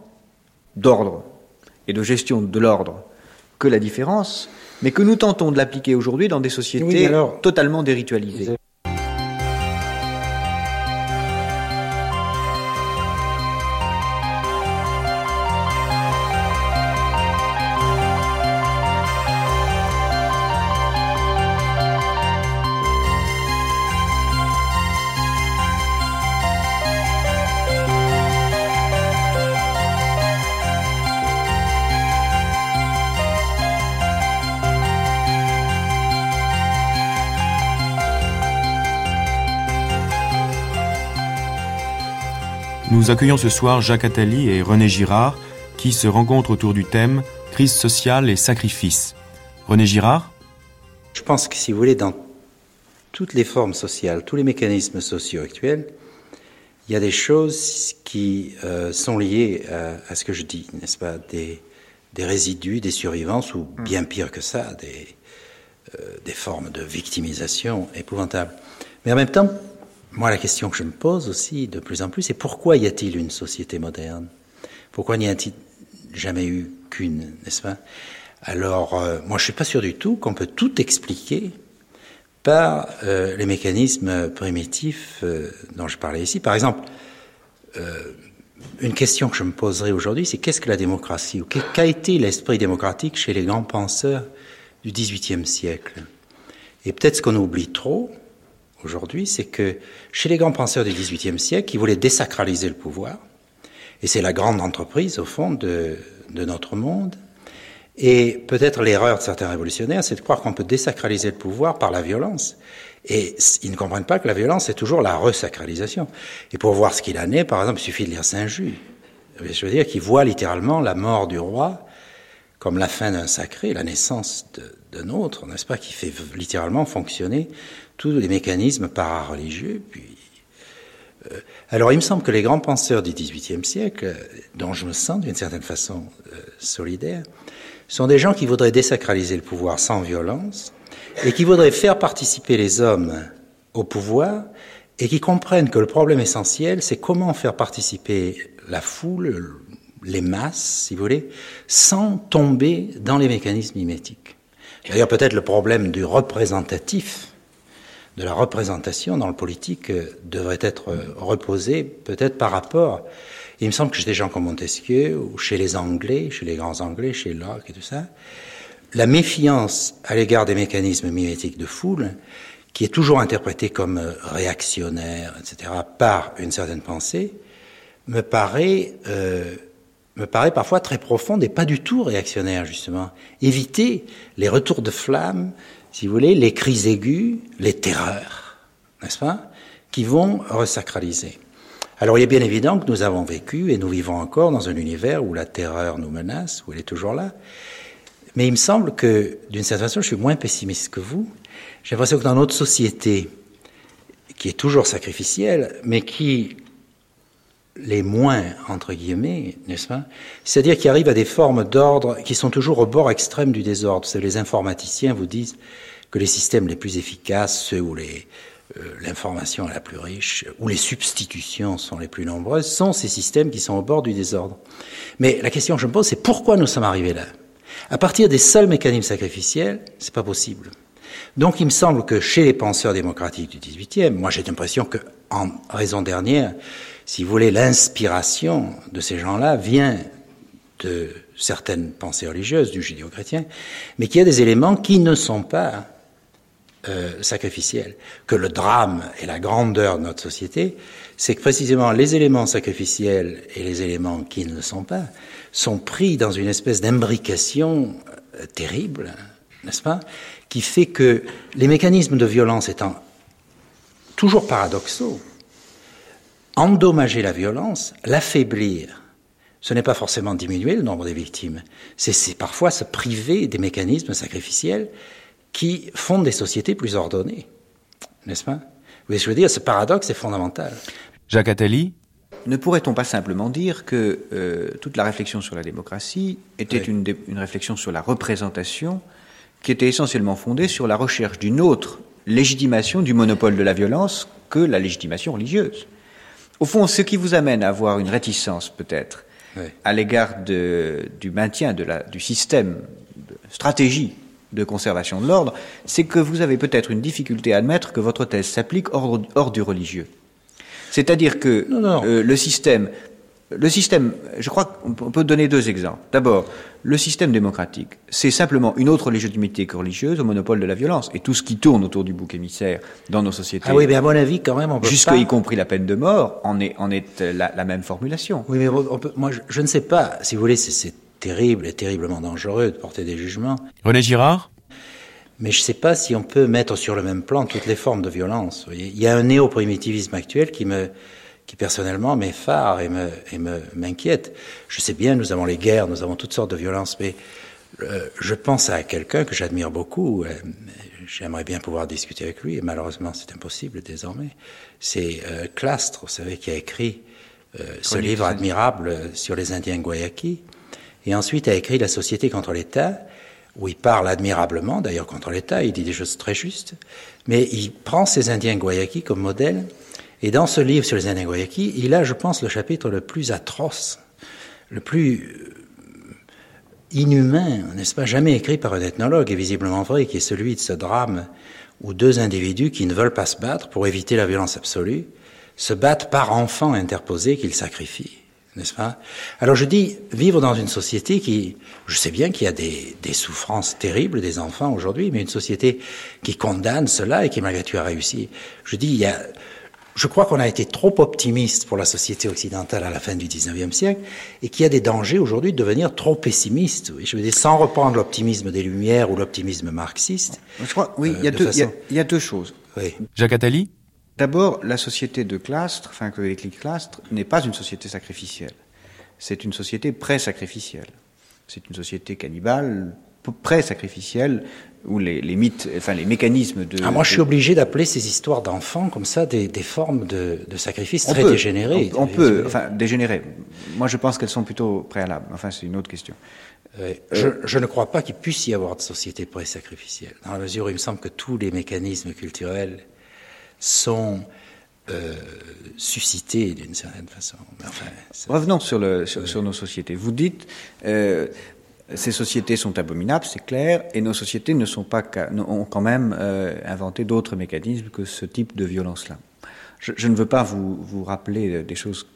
d'ordre et de gestion de l'ordre que la différence, mais que nous tentons de l'appliquer aujourd'hui dans des sociétés totalement déritualisées. Nous accueillons ce soir Jacques Attali et René Girard qui se rencontrent autour du thème Crise sociale et sacrifice. René Girard? Je pense que si vous voulez, dans toutes les formes sociales, tous les mécanismes sociaux actuels, il y a des choses qui euh, sont liées à, à, ce que je dis, n'est-ce pas? Des, des, résidus, des survivances, ou mm. bien pire que ça, des, euh, des formes de victimisation épouvantables. Mais en même temps, moi, la question que je me pose aussi de plus en plus, c'est pourquoi y a-t-il une société moderne? Pourquoi n'y a-t-il jamais eu qu'une, n'est-ce pas? Alors, euh, moi, je suis pas sûr du tout qu'on peut tout expliquer par euh, les mécanismes primitifs euh, dont je parlais ici. Par exemple, une question que je me poserai aujourd'hui, c'est qu'est-ce que la démocratie? Ou qu'a été l'esprit démocratique chez les grands penseurs du XVIIIe siècle? Et peut-être ce qu'on oublie trop, aujourd'hui, c'est que chez les grands penseurs du XVIIIe siècle, ils voulaient désacraliser le pouvoir, et c'est la grande entreprise, au fond, de, notre monde. Et peut-être l'erreur de certains révolutionnaires, c'est de croire qu'on peut désacraliser le pouvoir par la violence. Et ils ne comprennent pas que la violence, c'est toujours la resacralisation. Et pour voir ce qu'il en est, par exemple, il suffit de lire Saint-Just. Je veux dire? Qu'il voit littéralement la mort du roi comme la fin d'un sacré, la naissance d'un autre, n'est-ce pas, qui fait littéralement fonctionner tous les mécanismes parareligieux. Puis, euh, alors, il me semble que les grands penseurs du XVIIIe siècle, dont je me sens d'une certaine façon euh, solidaire, sont des gens qui voudraient désacraliser le pouvoir sans violence et qui voudraient faire participer les hommes au pouvoir et qui comprennent que le problème essentiel, c'est comment faire participer la foule, les masses, si vous voulez, sans tomber dans les mécanismes mimétiques. D'ailleurs, peut-être le problème du représentatif de la représentation dans le politique euh, devrait être euh, reposée peut-être par rapport. Il me semble que chez des gens comme Montesquieu ou chez les Anglais, chez les grands Anglais, chez Locke et tout ça, la méfiance à l'égard des mécanismes mimétiques de foule qui est toujours interprété comme euh, réactionnaire, etc., par une certaine pensée, me paraît, euh, me paraît parfois très profonde et pas du tout réactionnaire, justement. Éviter les retours de flamme, si vous voulez, les cris aigus, les terreurs, n'est-ce pas, qui vont resacraliser. Alors il est bien évident que nous avons vécu et nous vivons encore dans un univers où la terreur nous menace, où elle est toujours là. Mais il me semble que, d'une certaine façon, je suis moins pessimiste que vous. J'ai l'impression que dans notre société, qui est toujours sacrificielle, mais qui les moins, entre guillemets, n'est-ce pas? C'est-à-dire qui arrive à des formes d'ordre qui sont toujours au bord extrême du désordre. Les informaticiens vous disent que les systèmes les plus efficaces, ceux où euh, l'information est la plus riche, où les substitutions sont les plus nombreuses, sont ces systèmes qui sont au bord du désordre. Mais la question que je me pose, c'est pourquoi nous sommes arrivés là? À partir des seuls mécanismes sacrificiels, c'est pas possible. Donc il me semble que chez les penseurs démocratiques du XVIIIe, moi j'ai l'impression que, en raison dernière, si vous voulez, l'inspiration de ces gens-là vient de certaines pensées religieuses, du judéo-chrétien, mais qu'il y a des éléments qui ne sont pas euh, sacrificiels. Que le drame et la grandeur de notre société, c'est que précisément les éléments sacrificiels et les éléments qui ne le sont pas sont pris dans une espèce d'imbrication euh, terrible, n'est-ce pas, qui fait que les mécanismes de violence étant toujours paradoxaux, endommager la violence, l'affaiblir, ce n'est pas forcément diminuer le nombre des victimes, c'est parfois se priver des mécanismes sacrificiels qui font des sociétés plus ordonnées. N'est-ce pas? Vous voyez ce que je veux dire? Ce paradoxe est fondamental. Jacques Attali Ne pourrait-on pas simplement dire que euh, toute la réflexion sur la démocratie était Oui. une, dé- une réflexion sur la représentation qui était essentiellement fondée sur la recherche d'une autre légitimation du monopole de la violence que la légitimation religieuse? Au fond, ce qui vous amène à avoir une réticence peut-être Oui. à l'égard du maintien de la, du système, de stratégie de conservation de l'ordre, c'est que vous avez peut-être une difficulté à admettre que votre thèse s'applique hors, hors du religieux. C'est-à-dire que Non, non. euh, le système, le système, je crois qu'on peut- on peut donner deux exemples. D'abord, le système démocratique, c'est simplement une autre légitimité que religieuse au monopole de la violence. Et tout ce qui tourne autour du bouc émissaire dans nos sociétés, Ah oui, mais à mon avis, quand même, on peut jusque pas... y compris la peine de mort, en est, en est euh, la, la même formulation. Oui, mais on peut- moi, je, je ne sais pas. Si vous voulez, c'est- c'est terrible et terriblement dangereux de porter des jugements. René Girard? Mais je ne sais pas si on peut mettre sur le même plan toutes les formes de violence. vous voyez. Il y a un néo-primitivisme actuel qui me, qui personnellement m'effare et me, et me, m'inquiète. Je sais bien, nous avons les guerres, nous avons toutes sortes de violences, mais euh, je pense à quelqu'un que j'admire beaucoup. euh, J'aimerais bien pouvoir discuter avec lui, et malheureusement c'est impossible désormais. C'est euh, Clastre, vous savez, qui a écrit euh, ce livre admirable euh, sur les Indiens Guayaki, et ensuite a écrit La société contre l'État, où il parle admirablement, d'ailleurs contre l'État, il dit des choses très justes, mais il prend ces Indiens Guayaki comme modèle, et dans ce livre sur les Guayaki, il a, je pense, le chapitre le plus atroce, le plus euh, inhumain, n'est-ce pas, jamais écrit par un ethnologue, et visiblement vrai, qui est celui de ce drame où deux individus qui ne veulent pas se battre pour éviter la violence absolue, se battent par enfants interposés qu'ils sacrifient, n'est-ce pas? Alors je dis, vivre dans une société qui, je sais bien qu'il y a des souffrances terribles des enfants aujourd'hui, mais une société qui condamne cela et qui malgré tout a réussi. Je dis, il y a, je crois qu'on a été trop optimiste pour la société occidentale à la fin du 19e siècle et qu'il y a des dangers aujourd'hui de devenir trop pessimiste. Oui, Je veux dire, sans reprendre l'optimisme des Lumières ou l'optimisme marxiste. Je crois, oui, Euh, il y, a de deux- il y a- façon- il y a deux choses. Oui. Jacques Attali? D'abord, la société de Clastre, enfin que les Clastre, n'est pas une société sacrificielle. C'est une société pré-sacrificielle. C'est une société cannibale, pré-sacrificielle, où les, les mythes, enfin les mécanismes de. Ah, moi, je suis obligé d'appeler ces histoires d'enfants comme ça des, des formes de, de sacrifice on très peut, dégénérées. On, peut, enfin dégénérées. Moi, je pense qu'elles sont plutôt préalables. Enfin, c'est une autre question. Oui. Je, je ne crois pas qu'il puisse y avoir de société pré-sacrificielle, dans la mesure où il me semble que tous les mécanismes culturels sont euh, suscités d'une certaine façon. Enfin, Revenons sur, le, sur, sur nos sociétés. Vous dites, euh, ces sociétés sont abominables, c'est clair, et nos sociétés ne sont pas, ont quand même euh, inventé d'autres mécanismes que ce type de violence-là. Je, je ne veux pas vous, vous rappeler des choses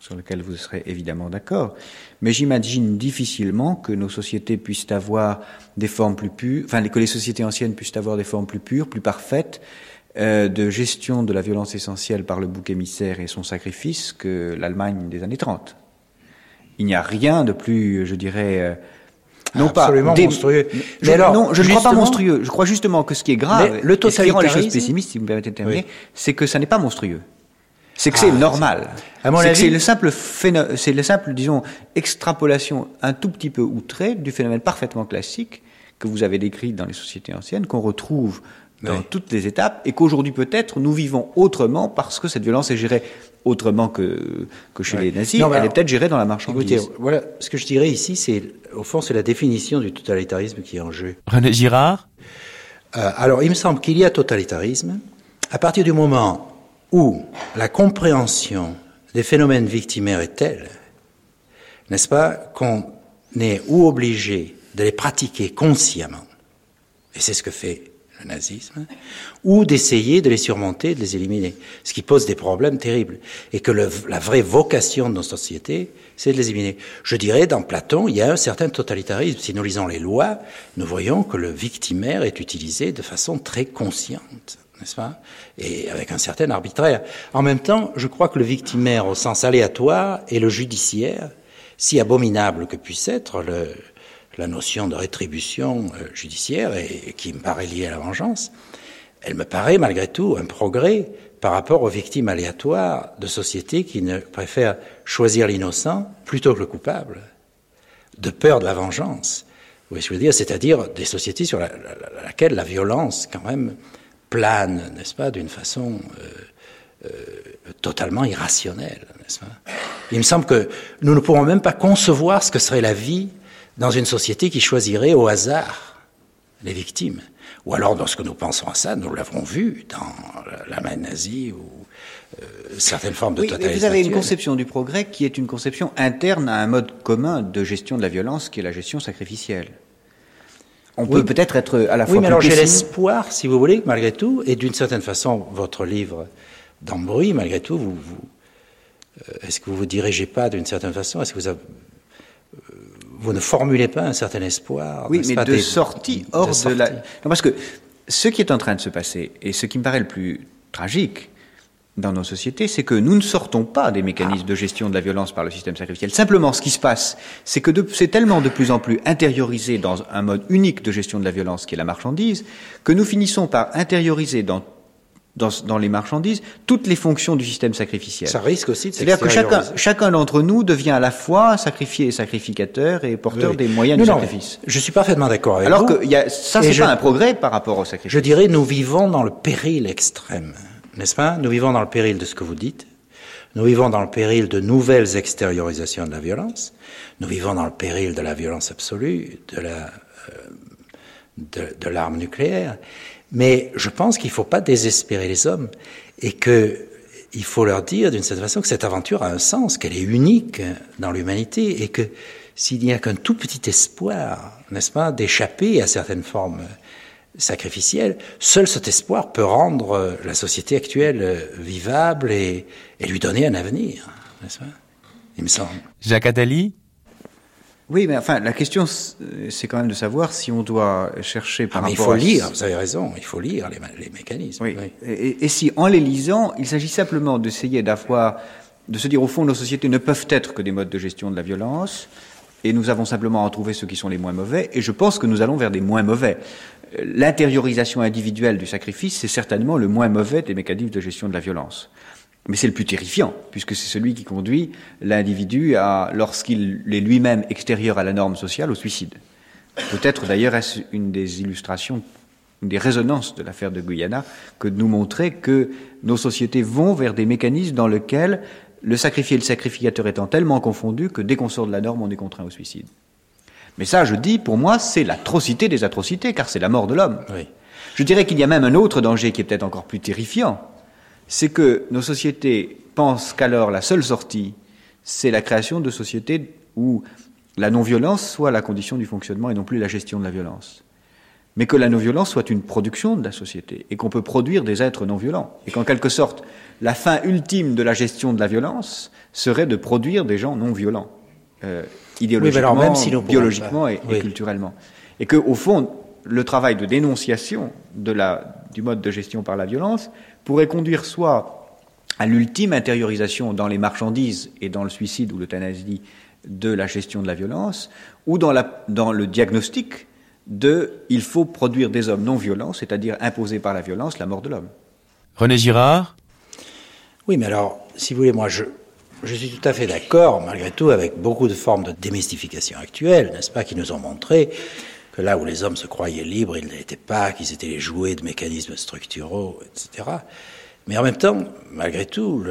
sur lesquelles vous serez évidemment d'accord, mais j'imagine difficilement que nos sociétés puissent avoir des formes plus pures, enfin que les sociétés anciennes puissent avoir des formes plus pures, plus parfaites, euh, de gestion de la violence essentielle par le bouc émissaire et son sacrifice que l'Allemagne des années 30. Il n'y a rien de plus, je dirais, euh, non Absolument pas monstrueux. Je, alors, non, je ne crois pas monstrueux. Je crois justement que ce qui est grave, le ce qui rend les choses pessimistes, si vous me permettez de terminer, c'est que ça n'est pas monstrueux. C'est que c'est ah, normal. C'est le simple c'est le simple, disons, extrapolation un tout petit peu outrée du phénomène parfaitement classique que vous avez décrit dans les sociétés anciennes, qu'on retrouve dans toutes les étapes, et qu'aujourd'hui peut-être nous vivons autrement parce que cette violence est gérée autrement que, que chez les nazis. Elle est peut-être gérée dans la marchandise. voilà, ce que je dirais ici, c'est au fond, c'est la définition du totalitarisme qui est en jeu. René Girard? Euh, alors, il me semble qu'il y a totalitarisme à partir du moment où la compréhension des phénomènes victimaires est telle, n'est-ce pas, qu'on est ou obligé de les pratiquer consciemment, et c'est ce que fait le nazisme, ou d'essayer de les surmonter, de les éliminer, ce qui pose des problèmes terribles, et que la vraie vocation de nos sociétés, c'est de les éliminer. Je dirais, dans Platon, il y a un certain totalitarisme. Si nous lisons les lois, nous voyons que le victimaire est utilisé de façon très consciente n'est-ce pas Et avec un certain arbitraire. En même temps, je crois que le victimaire au sens aléatoire et le judiciaire, si abominable que puisse être le, la notion de rétribution euh, judiciaire et, qui me paraît liée à la vengeance, elle me paraît malgré tout un progrès par rapport aux victimes aléatoires de sociétés qui ne préfèrent choisir l'innocent plutôt que le coupable, de peur de la vengeance. Vous voyez ce que je veux dire? C'est-à-dire des sociétés sur la, laquelle la violence, quand même, plane, n'est-ce pas, d'une façon euh, euh, totalement irrationnelle, n'est-ce pas? Il me semble que nous ne pourrons même pas concevoir ce que serait la vie dans une société qui choisirait au hasard les victimes. Ou alors, lorsque nous pensons à ça, nous l'avons vu dans l'Allemagne nazie ou euh, certaines formes de oui, Vous avez une conception du progrès qui est une conception interne à un mode commun de gestion de la violence qui est la gestion sacrificielle. On peut peut-être être à la fois. Oui, mais alors j'ai l'espoir, si vous voulez, malgré tout, et d'une certaine façon, votre livre d'embrouille, malgré tout, vous, euh, est-ce que vous vous dirigez pas d'une certaine façon? Est-ce que vous, euh, vous ne formulez pas un certain espoir Oui, mais de sortie hors de, la. Non, parce que ce qui est en train de se passer, et ce qui me paraît le plus tragique, dans nos sociétés, c'est que nous ne sortons pas des mécanismes de gestion de la violence par le système sacrificiel. Simplement, ce qui se passe, c'est que c'est tellement de plus en plus intériorisé dans un mode unique de gestion de la violence qui est la marchandise, que nous finissons par intérioriser dans dans, les marchandises toutes les fonctions du système sacrificiel. Ça risque aussi de C'est-à-dire que chacun, chacun d'entre nous devient à la fois sacrifié et sacrificateur et porteur des moyens du sacrifice. Je suis parfaitement d'accord avec Alors vous. Alors que y a, ça, c'est pas un progrès par rapport au sacrifice. Je dirais, nous vivons dans le péril extrême n'est-ce pas? Nous vivons dans le péril de ce que vous dites. Nous vivons dans le péril de nouvelles extériorisations de la violence. Nous vivons dans le péril de la violence absolue, de la euh, de, l'arme nucléaire. Mais je pense qu'il ne faut pas désespérer les hommes et que il faut leur dire d'une certaine façon que cette aventure a un sens, qu'elle est unique dans l'humanité et que s'il n'y a qu'un tout petit espoir, n'est-ce pas, d'échapper à certaines formes sacrificielle, seul cet espoir peut rendre la société actuelle vivable et, lui donner un avenir, n'est-ce pas? Il me semble. Jacques Attali oui, mais enfin, la question, c'est quand même de savoir si on doit chercher par ah, rapport Il faut lire, vous avez raison, il faut lire les, mécanismes. Oui. Et, et, si, en les lisant, il s'agit simplement d'essayer d'avoir, de se dire, au fond, nos sociétés ne peuvent être que des modes de gestion de la violence, et nous avons simplement à trouver ceux qui sont les moins mauvais, et je pense que nous allons vers des moins mauvais l'intériorisation individuelle du sacrifice, c'est certainement le moins mauvais des mécanismes de gestion de la violence. Mais c'est le plus terrifiant, puisque c'est celui qui conduit l'individu à, lorsqu'il est lui-même extérieur à la norme sociale, au suicide. Peut-être d'ailleurs est-ce une des illustrations, une des résonances de l'affaire de Guyana, que de nous montrer que nos sociétés vont vers des mécanismes dans lesquels le sacrifié et le sacrificateur étant tellement confondus que dès qu'on sort de la norme, on est contraint au suicide. Mais ça, je dis, pour moi, c'est l'atrocité des atrocités, car c'est la mort de l'homme. Je dirais qu'il y a même un autre danger qui est peut-être encore plus terrifiant, c'est que nos sociétés pensent qu'alors la seule sortie, c'est la création de sociétés où la non-violence soit la condition du fonctionnement et non plus la gestion de la violence. Mais que la non-violence soit une production de la société et qu'on peut produire des êtres non-violents. Et qu'en quelque sorte, la fin ultime de la gestion de la violence serait de produire des gens non-violents. Euh, idéologiquement, même si biologiquement et, culturellement. Et que, au fond, le travail de dénonciation de la, du mode de gestion par la violence pourrait conduire soit à l'ultime intériorisation dans les marchandises et dans le suicide ou l'euthanasie de la gestion de la violence, ou dans, la, dans le diagnostic de il faut produire des hommes non violents, c'est-à-dire imposer par la violence la mort de l'homme. René Girard? Oui, mais alors, si vous voulez, moi, je, je suis tout à fait d'accord, malgré tout, avec beaucoup de formes de démystification actuelle, n'est-ce pas, qui nous ont montré là où les hommes se croyaient libres, ils ne l'étaient pas, qu'ils étaient les jouets de mécanismes structuraux, etc. Mais en même temps, malgré tout,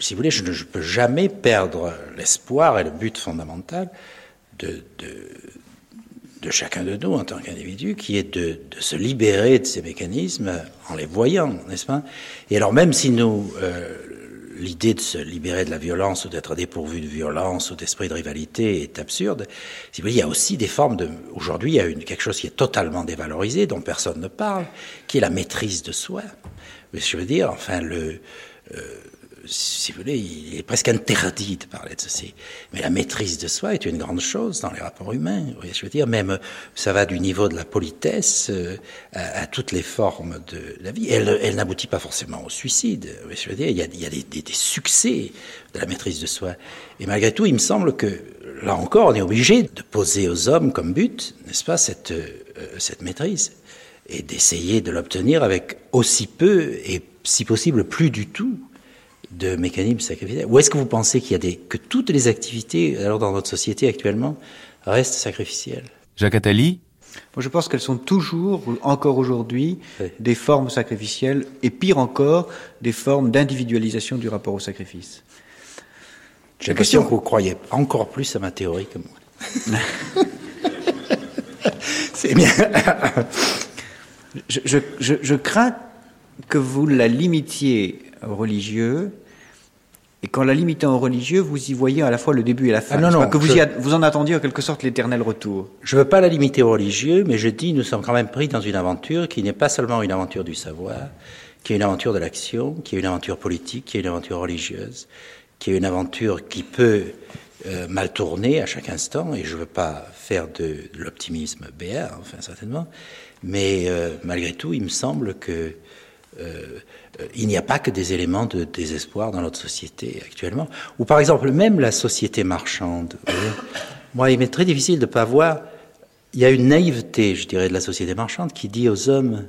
si vous voulez, je ne peux jamais perdre l'espoir et le but fondamental de, chacun de nous en tant qu'individu, qui est de, de, se libérer de ces mécanismes en les voyant, n'est-ce pas? Et alors même si nous, euh, l'idée de se libérer de la violence ou d'être dépourvu de violence ou d'esprit de rivalité est absurde. Si vous il y a aussi des formes de. Aujourd'hui, il y a une, quelque chose qui est totalement dévalorisé, dont personne ne parle, qui est la maîtrise de soi. Je veux dire, enfin, le. Euh, si vous voulez, il est presque interdit de parler de ceci. Mais la maîtrise de soi est une grande chose dans les rapports humains. Je veux dire, même ça va du niveau de la politesse euh, à, toutes les formes de la vie. Elle, n'aboutit pas forcément au suicide. Je veux dire, il y a, des, succès de la maîtrise de soi. Et malgré tout, il me semble que là encore, on est obligé de poser aux hommes comme but, n'est-ce pas, cette, euh, cette maîtrise et d'essayer de l'obtenir avec aussi peu et si possible plus du tout de mécanismes sacrificiels Ou est-ce que vous pensez qu'il y a des, que toutes les activités alors dans notre société actuellement restent sacrificielles? Jacques Attali? Moi, je pense qu'elles sont toujours, encore aujourd'hui, oui. des formes sacrificielles et pire encore, des formes d'individualisation du rapport au sacrifice. J'ai l'impression que vous croyez encore plus à ma théorie que moi. C'est bien. je, je, je, je crains que vous la limitiez religieux. Et quand la limitez en religieux, vous y voyez à la fois le début et la fin. Ah non, non, que vous, je... y a, vous en attendiez en quelque sorte l'éternel retour. Je ne veux pas la limiter au religieux, mais je dis nous sommes quand même pris dans une aventure qui n'est pas seulement une aventure du savoir, qui est une aventure de l'action, qui est une aventure politique, qui est une aventure religieuse, qui est une aventure qui peut euh, mal tourner à chaque instant, et je ne veux pas faire de, de l'optimisme BR, enfin certainement, mais euh, malgré tout, il me semble que euh, il n'y a pas que des éléments de désespoir dans notre société actuellement. Ou par exemple, même la société marchande. Moi, il m'est très difficile de ne pas voir. Il y a une naïveté, je dirais, de la société marchande qui dit aux hommes,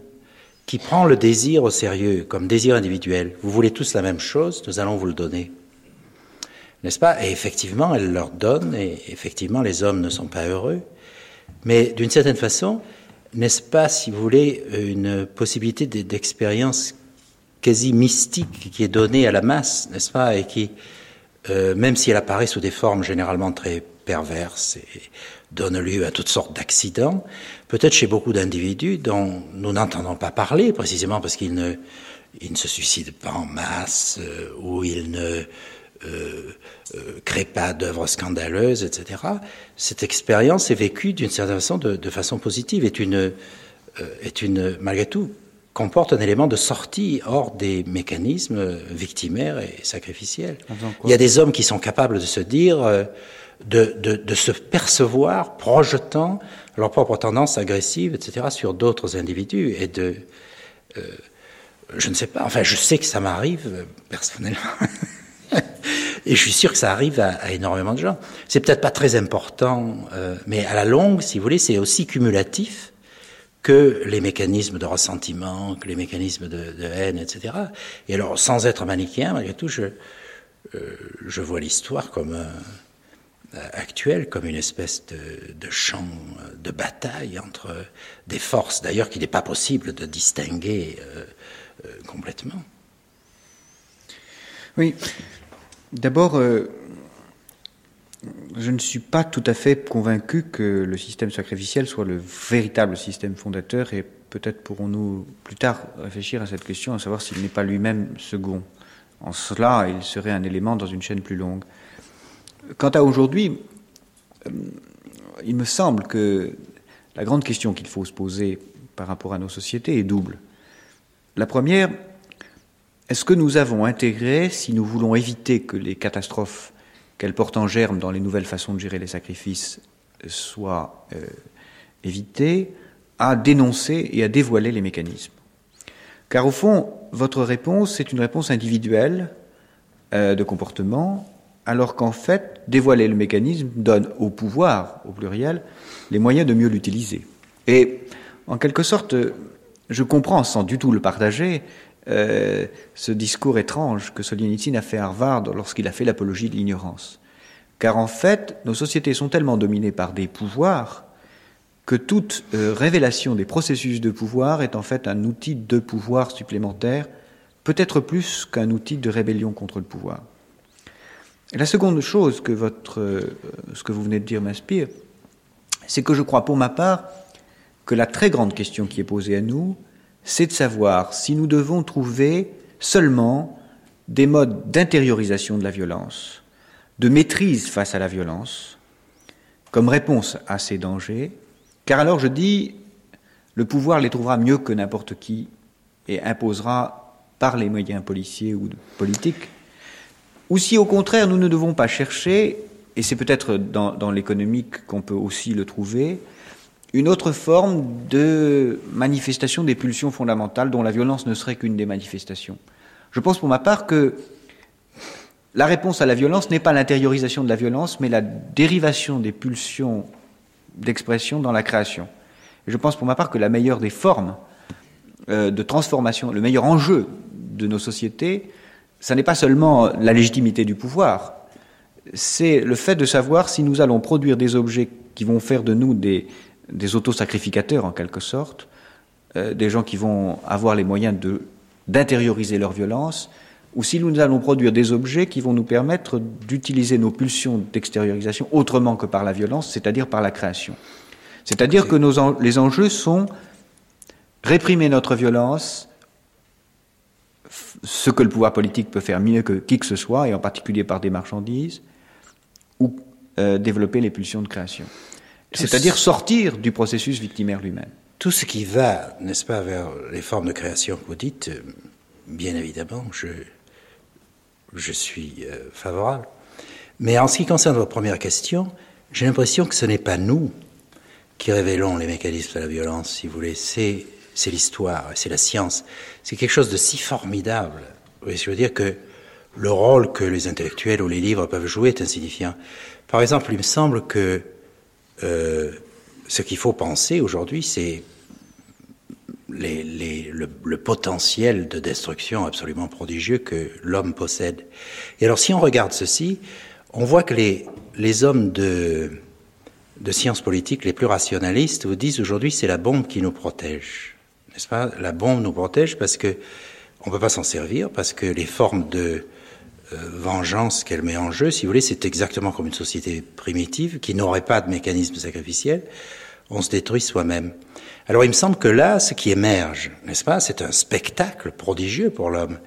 qui prend le désir au sérieux, comme désir individuel. Vous voulez tous la même chose, nous allons vous le donner. N'est-ce pas? Et effectivement, elle leur donne, et effectivement, les hommes ne sont pas heureux. Mais d'une certaine façon, n'est-ce pas, si vous voulez, une possibilité d'expérience quasi mystique qui est donnée à la masse, n'est-ce pas, et qui, euh, même si elle apparaît sous des formes généralement très perverses et donne lieu à toutes sortes d'accidents, peut-être chez beaucoup d'individus dont nous n'entendons pas parler, précisément parce qu'ils ne, se suicident pas en masse, euh, ou ils ne euh, euh, crée pas d'œuvres scandaleuses, etc. Cette expérience est vécue d'une certaine façon de, façon positive, est une, est une, malgré tout, comporte un élément de sortie hors des mécanismes victimaires et sacrificiels. Il y a des hommes qui sont capables de se dire, euh, de, de, de se percevoir projetant leur propre tendance agressive, etc., sur d'autres individus et de euh, je ne sais pas, enfin je sais que ça m'arrive personnellement. Et je suis sûr que ça arrive à, à énormément de gens. C'est peut-être pas très important, euh, mais à la longue, si vous voulez, c'est aussi cumulatif que les mécanismes de ressentiment, que les mécanismes de, haine, etc. Et alors, sans être manichéen, malgré tout, je, euh, je vois l'histoire comme euh, actuelle, comme une espèce de, champ de bataille entre des forces, d'ailleurs, qu'il n'est pas possible de distinguer euh, complètement. Oui. D'abord, je ne suis pas tout à fait convaincu que le système sacrificiel soit le véritable système fondateur et peut-être pourrons-nous plus tard réfléchir à cette question, à savoir s'il n'est pas lui-même second. En cela, il serait un élément dans une chaîne plus longue. Quant à aujourd'hui, euh, il me semble que la grande question qu'il faut se poser par rapport à nos sociétés est double. La première, est-ce que nous avons intégré, si nous voulons éviter que les catastrophes qu'elles portent en germe dans les nouvelles façons de gérer les sacrifices soient euh, évitées, à dénoncer et à dévoiler les mécanismes Car au fond, votre réponse, c'est une réponse individuelle euh, de comportement, alors qu'en fait, dévoiler le mécanisme donne au pouvoir, au pluriel, les moyens de mieux l'utiliser. Et en quelque sorte, je comprends sans du tout le partager euh, ce discours étrange que Solzhenitsyn a fait à Harvard lorsqu'il a fait l'apologie de l'ignorance. Car en fait, nos sociétés sont tellement dominées par des pouvoirs que toute euh, révélation des processus de pouvoir est en fait un outil de pouvoir supplémentaire, peut-être plus qu'un outil de rébellion contre le pouvoir. la seconde chose que euh, ce que vous venez de dire m'inspire, c'est que je crois pour ma part que la très grande question qui est posée à nous, c'est de savoir si nous devons trouver seulement des modes d'intériorisation de la violence, de maîtrise face à la violence, comme réponse à ces dangers, car alors je dis, le pouvoir les trouvera mieux que n'importe qui et imposera par les moyens policiers ou politiques, ou si au contraire nous ne devons pas chercher, et c'est peut-être dans, dans l'économique qu'on peut aussi le trouver, une autre forme de manifestation des pulsions fondamentales dont la violence ne serait qu'une des manifestations. Je pense pour ma part que la réponse à la violence n'est pas l'intériorisation de la violence, mais la dérivation des pulsions d'expression dans la création. Je pense pour ma part que la meilleure des formes euh, de transformation, le meilleur enjeu de nos sociétés, ce n'est pas seulement la légitimité du pouvoir, c'est le fait de savoir si nous allons produire des objets qui vont faire de nous des, des autosacrificateurs en quelque sorte, euh, des gens qui vont avoir les moyens de, d'intérioriser leur violence, ou si nous allons produire des objets qui vont nous permettre d'utiliser nos pulsions d'extériorisation autrement que par la violence, c'est-à-dire par la création. C'est-à-dire que nos les enjeux sont réprimer notre violence, ce que le pouvoir politique peut faire mieux que qui que ce soit, et en particulier par des marchandises, ou euh, développer les pulsions de création. C'est-à-dire sortir du processus victimaire lui-même. Tout ce qui va, n'est-ce pas, vers les formes de création que vous dites, euh, bien évidemment, je, je suis euh, favorable. Mais en ce qui concerne votre première question, j'ai l'impression que ce n'est pas nous qui révélons les mécanismes de la violence, si vous voulez, c'est, c'est l'histoire, c'est la science. C'est quelque chose de si formidable. je veux dire que le rôle que les intellectuels ou les livres peuvent jouer est insignifiant. Par exemple, il me semble que euh, ce qu'il faut penser aujourd'hui, c'est le, potentiel de destruction absolument prodigieux que l'homme possède. Et alors, si on regarde ceci, on voit que les, hommes de, de sciences politiques les plus rationalistes vous disent aujourd'hui c'est la bombe qui nous protège. N'est-ce pas? La bombe nous protège parce que on peut pas s'en servir, parce que les formes de vengeance qu'elle met en jeu, si vous voulez, c'est exactement comme une société primitive qui n'aurait pas de mécanisme sacrificiel. On se détruit soi-même. Alors il me semble que là, ce qui émerge, n'est-ce pas, c'est un spectacle prodigieux pour l'homme,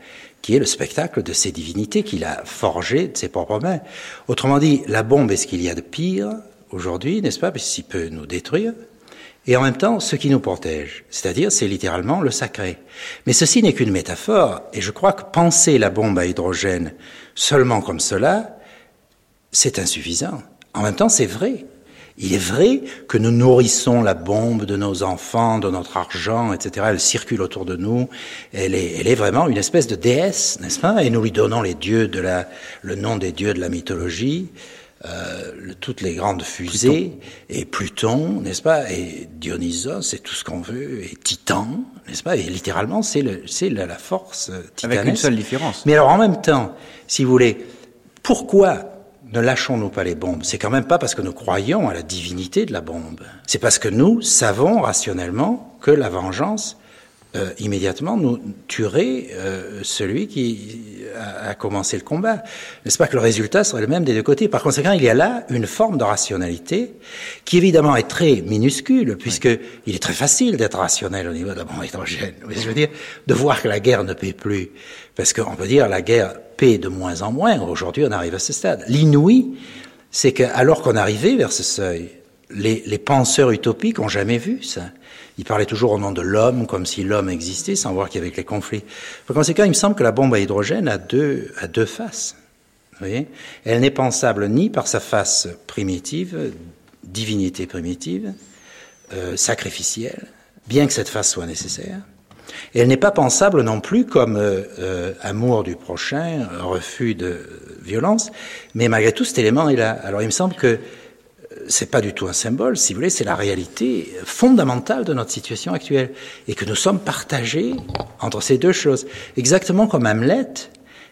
qui est le spectacle de ces divinités qu'il a forgées de ses propres mains. Autrement dit, la bombe est ce qu'il y a de pire aujourd'hui, n'est-ce pas, puisqu'il peut nous détruire, et en même temps ce qui nous protège, c'est-à-dire c'est littéralement le sacré. Mais ceci n'est qu'une métaphore, et je crois que penser la bombe à hydrogène seulement comme cela, c'est insuffisant. En même temps, c'est vrai. Il est vrai que nous nourrissons la bombe de nos enfants, de notre argent, etc. Elle circule autour de nous. Elle est, elle est vraiment une espèce de déesse, n'est-ce pas? Et nous lui donnons les dieux de la, le nom des dieux de la mythologie euh, toutes les grandes fusées, et Pluton, n'est-ce pas, et Dionysos, c'est tout ce qu'on veut, et Titan, n'est-ce pas, et littéralement, c'est la, la force titanesque. Avec une seule différence. Mais alors en même temps, si vous voulez, pourquoi ne lâchons-nous pas les bombes? C'est quand même pas parce que nous croyons à la divinité de la bombe. C'est parce que nous savons rationnellement que la vengeance euh, immédiatement nous tuerait euh, celui qui a, a, commencé le combat. N'est-ce pas que le résultat serait le même des deux côtés? Par conséquent, il y a là une forme de rationalité qui évidemment est très minuscule, puisque il est très facile d'être rationnel au niveau de la bombe hydrogène. Je veux dire, de voir que la guerre ne paie plus, parce qu'on peut dire la guerre paie de moins en moins. Aujourd'hui, on arrive à ce stade. L'inouï, c'est qu'alors qu'on arrivait vers ce seuil, les, les penseurs utopiques ont jamais vu ça. Il parlait toujours au nom de l'homme, comme si l'homme existait, sans voir qu'il y avait les conflits. Par conséquent, il me semble que la bombe à hydrogène a deux, a deux faces. Elle n'est pensable ni par sa face primitive, divinité primitive, euh, sacrificielle, bien que cette face soit nécessaire, elle n'est pas pensable non plus comme euh, euh, amour du prochain, refus de violence, mais malgré tout cet élément est là. Alors il me semble que c'est pas du tout un symbole, si vous voulez, c'est la réalité fondamentale de notre situation actuelle et que nous sommes partagés entre ces deux choses. Exactement comme Hamlet.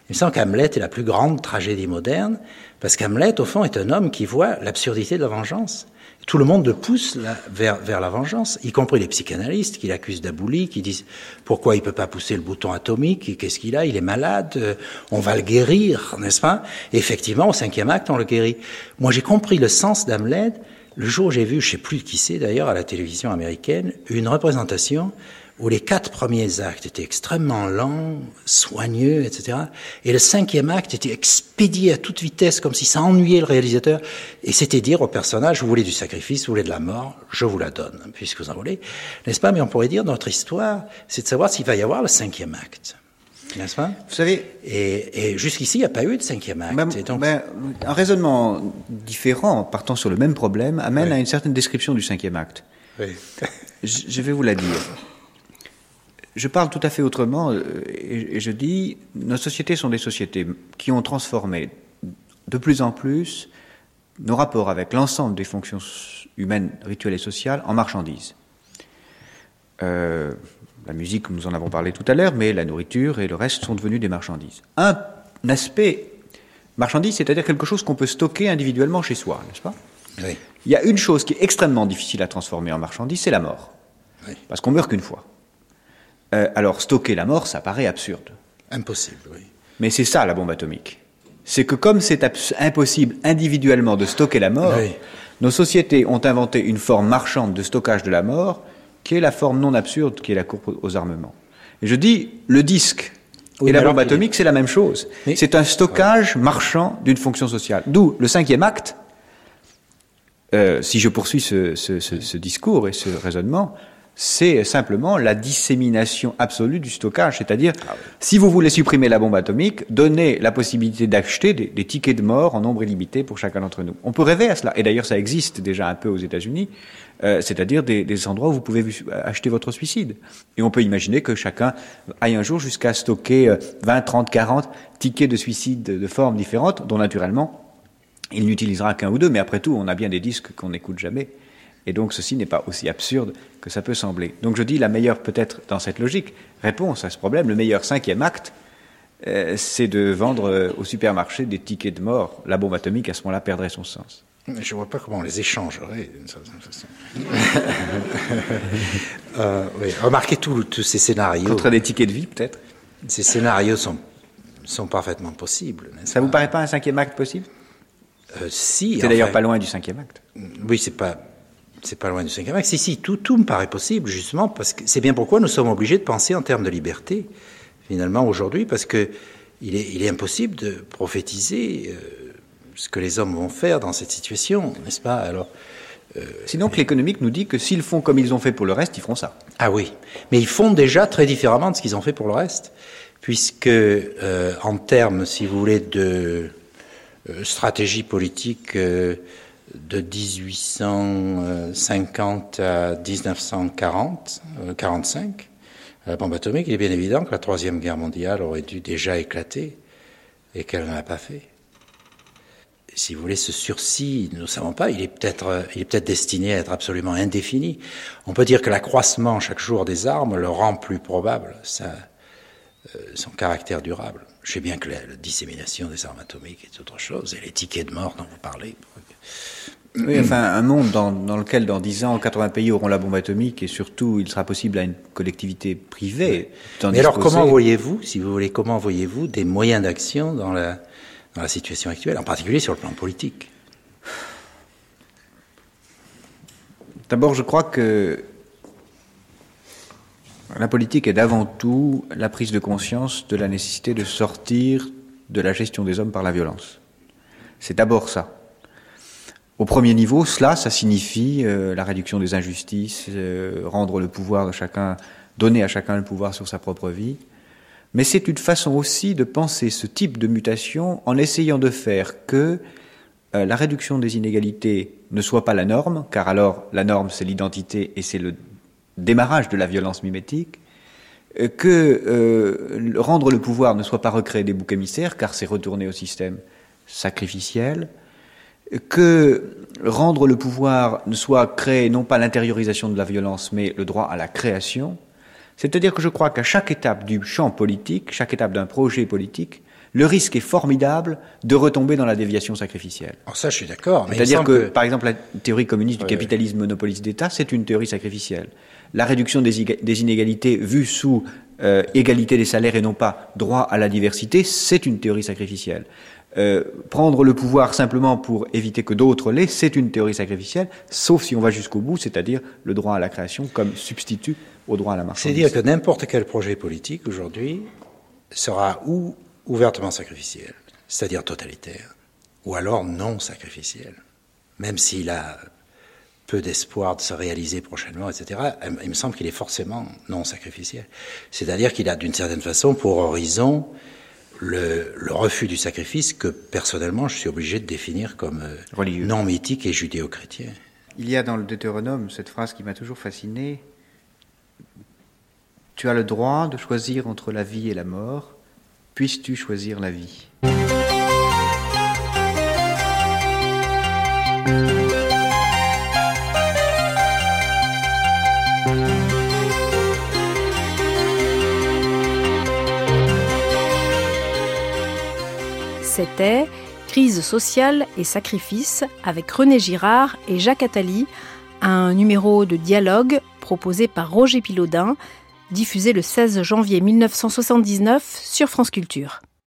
Il me semble qu'Hamlet est la plus grande tragédie moderne parce qu'Hamlet, au fond, est un homme qui voit l'absurdité de la vengeance tout le monde le pousse vers, vers la vengeance, y compris les psychanalystes qui l'accusent d'abouli, qui disent pourquoi il peut pas pousser le bouton atomique, qu'est-ce qu'il a, il est malade, euh, on va le guérir, n'est-ce pas? Effectivement, au cinquième acte, on le guérit. Moi, j'ai compris le sens d'Hamlet le jour où j'ai vu, je sais plus qui c'est d'ailleurs, à la télévision américaine, une représentation où les quatre premiers actes étaient extrêmement lents, soigneux, etc. Et le cinquième acte était expédié à toute vitesse, comme si ça ennuyait le réalisateur. Et c'était dire au personnage, vous voulez du sacrifice, vous voulez de la mort, je vous la donne, puisque vous en voulez. N'est-ce pas? Mais on pourrait dire, notre histoire, c'est de savoir s'il va y avoir le cinquième acte. N'est-ce pas? Vous savez... Et, et jusqu'ici, il n'y a pas eu de cinquième acte. Ben, donc... ben, un raisonnement différent, partant sur le même problème, amène oui. à une certaine description du cinquième acte. Oui. je, je vais vous la dire je parle tout à fait autrement et, je dis nos sociétés sont des sociétés qui ont transformé de plus en plus nos rapports avec l'ensemble des fonctions humaines, rituelles et sociales en marchandises. Euh, la musique, nous en avons parlé tout à l'heure, mais la nourriture et le reste sont devenus des marchandises. Un aspect marchandise, c'est-à-dire quelque chose qu'on peut stocker individuellement chez soi, n'est-ce pas? Oui. Il y a une chose qui est extrêmement difficile à transformer en marchandise, c'est la mort. Oui. Parce qu'on meurt qu'une fois. Euh, alors stocker la mort, ça paraît absurde. Impossible, oui. Mais c'est ça la bombe atomique. C'est que comme c'est impossible individuellement de stocker la mort, oui. nos sociétés ont inventé une forme marchande de stockage de la mort, qui est la forme non absurde, qui est la courbe aux armements. Et je dis, le disque oui, et la bombe atomique, c'est la même chose. Mais... C'est un stockage ouais. marchand d'une fonction sociale. D'où le cinquième acte, euh, si je poursuis ce, ce, ce, ce discours et ce raisonnement, c'est simplement la dissémination absolue du stockage. C'est-à-dire, ah oui. si vous voulez supprimer la bombe atomique, donnez la possibilité d'acheter des, des, tickets de mort en nombre illimité pour chacun d'entre nous. On peut rêver à cela. Et d'ailleurs, ça existe déjà un peu aux États-Unis, euh, c'est-à-dire des, des, endroits où vous pouvez acheter votre suicide. Et on peut imaginer que chacun aille un jour jusqu'à stocker 20, 30, 40 tickets de suicide de formes différentes, dont naturellement, il n'utilisera qu'un ou deux. Mais après tout, on a bien des disques qu'on n'écoute jamais. Et donc ceci n'est pas aussi absurde que ça peut sembler. Donc je dis la meilleure peut-être dans cette logique réponse à ce problème, le meilleur cinquième acte, euh, c'est de vendre euh, au supermarché des tickets de mort. La bombe atomique à ce moment-là perdrait son sens. Mais je ne vois pas comment on les échangerait d'une certaine façon. euh, oui. Remarquez tous ces scénarios. Contre des tickets de vie peut-être Ces scénarios sont, sont parfaitement possibles. Ça ne vous paraît pas un cinquième acte possible? Euh, Si. C'est d'ailleurs pas loin du cinquième acte. Oui, c'est pas c'est pas loin du cinquième acte. Si, si, tout, tout me paraît possible, justement, parce que c'est bien pourquoi nous sommes obligés de penser en termes de liberté, finalement, aujourd'hui, parce que il est, il est impossible de prophétiser euh, ce que les hommes vont faire dans cette situation, n'est-ce pas? Alors. Euh, l'économique nous dit que s'ils font comme ils ont fait pour le reste, ils feront ça. Ah oui, mais ils font déjà très différemment de ce qu'ils ont fait pour le reste, puisque euh, en termes, si vous voulez, de euh, stratégie politique de 1850 à 1940, euh, 45, la bombe atomique, il est bien évident que la Troisième Guerre mondiale aurait dû déjà éclater et qu'elle n'en a pas fait. Si vous voulez, ce sursis, nous ne savons pas, il est peut-être est peut-être destiné à être absolument indéfini. On peut dire que l'accroissement chaque jour des armes le rend plus probable, euh, son caractère durable. Je sais bien que la, la, dissémination des armes atomiques est autre chose, et les tickets de mort dont vous parlez. Oui, enfin, un monde dans, dans, lequel, dans 10 ans, 80 pays auront la bombe atomique et surtout, il sera possible à une collectivité privée. Mais alors, comment voyez-vous, si vous voulez, comment voyez-vous des moyens d'action dans la, dans la situation actuelle, en particulier sur le plan politique? D'abord, je crois que la politique est d'avant tout la prise de conscience de la nécessité de sortir de la gestion des hommes par la violence. C'est d'abord ça. Au premier niveau, cela, ça signifie euh, la réduction des injustices, euh, rendre le pouvoir de chacun, donner à chacun le pouvoir sur sa propre vie. Mais c'est une façon aussi de penser ce type de mutation en essayant de faire que euh, la réduction des inégalités ne soit pas la norme, car alors la norme c'est l'identité et c'est le démarrage de la violence mimétique, que rendre le pouvoir ne soit pas recréer des boucs émissaires, car c'est retourner au système sacrificiel, que rendre le pouvoir ne soit créer non pas l'intériorisation de la violence, mais le droit à la création. C'est-à-dire que je crois qu'à chaque étape du champ politique, chaque étape d'un projet politique, le risque est formidable de retomber dans la déviation sacrificielle. Alors ça, je suis d'accord. C'est-à-dire que, par exemple, la théorie communiste du capitalisme monopoliste d'État, c'est une théorie sacrificielle. La réduction des, inégalités vue sous euh, égalité des salaires et non pas droit à la diversité, c'est une théorie sacrificielle. Euh, prendre le pouvoir simplement pour éviter que d'autres l'aient, c'est une théorie sacrificielle, sauf si on va jusqu'au bout, c'est-à-dire le droit à la création comme substitut au droit à la marchandise. C'est-à-dire que n'importe quel projet politique aujourd'hui sera ou ouvertement sacrificiel, c'est-à-dire totalitaire, ou alors non sacrificiel, même s'il a peu d'espoir de se réaliser prochainement, etc., il me semble qu'il est forcément non sacrificiel. C'est-à-dire qu'il a d'une certaine façon pour horizon le, refus du sacrifice que personnellement je suis obligé de définir comme euh, non mythique et judéo-chrétien. Il y a dans le Deutéronome cette phrase qui m'a toujours fasciné. Tu as le droit de choisir entre la vie et la mort. Puisses-tu choisir la vie? C'était Crise sociale et sacrifice avec René Girard et Jacques Attali, un numéro de dialogue proposé par Roger Pilaudin, diffusé le 16 janvier 1979 sur France Culture.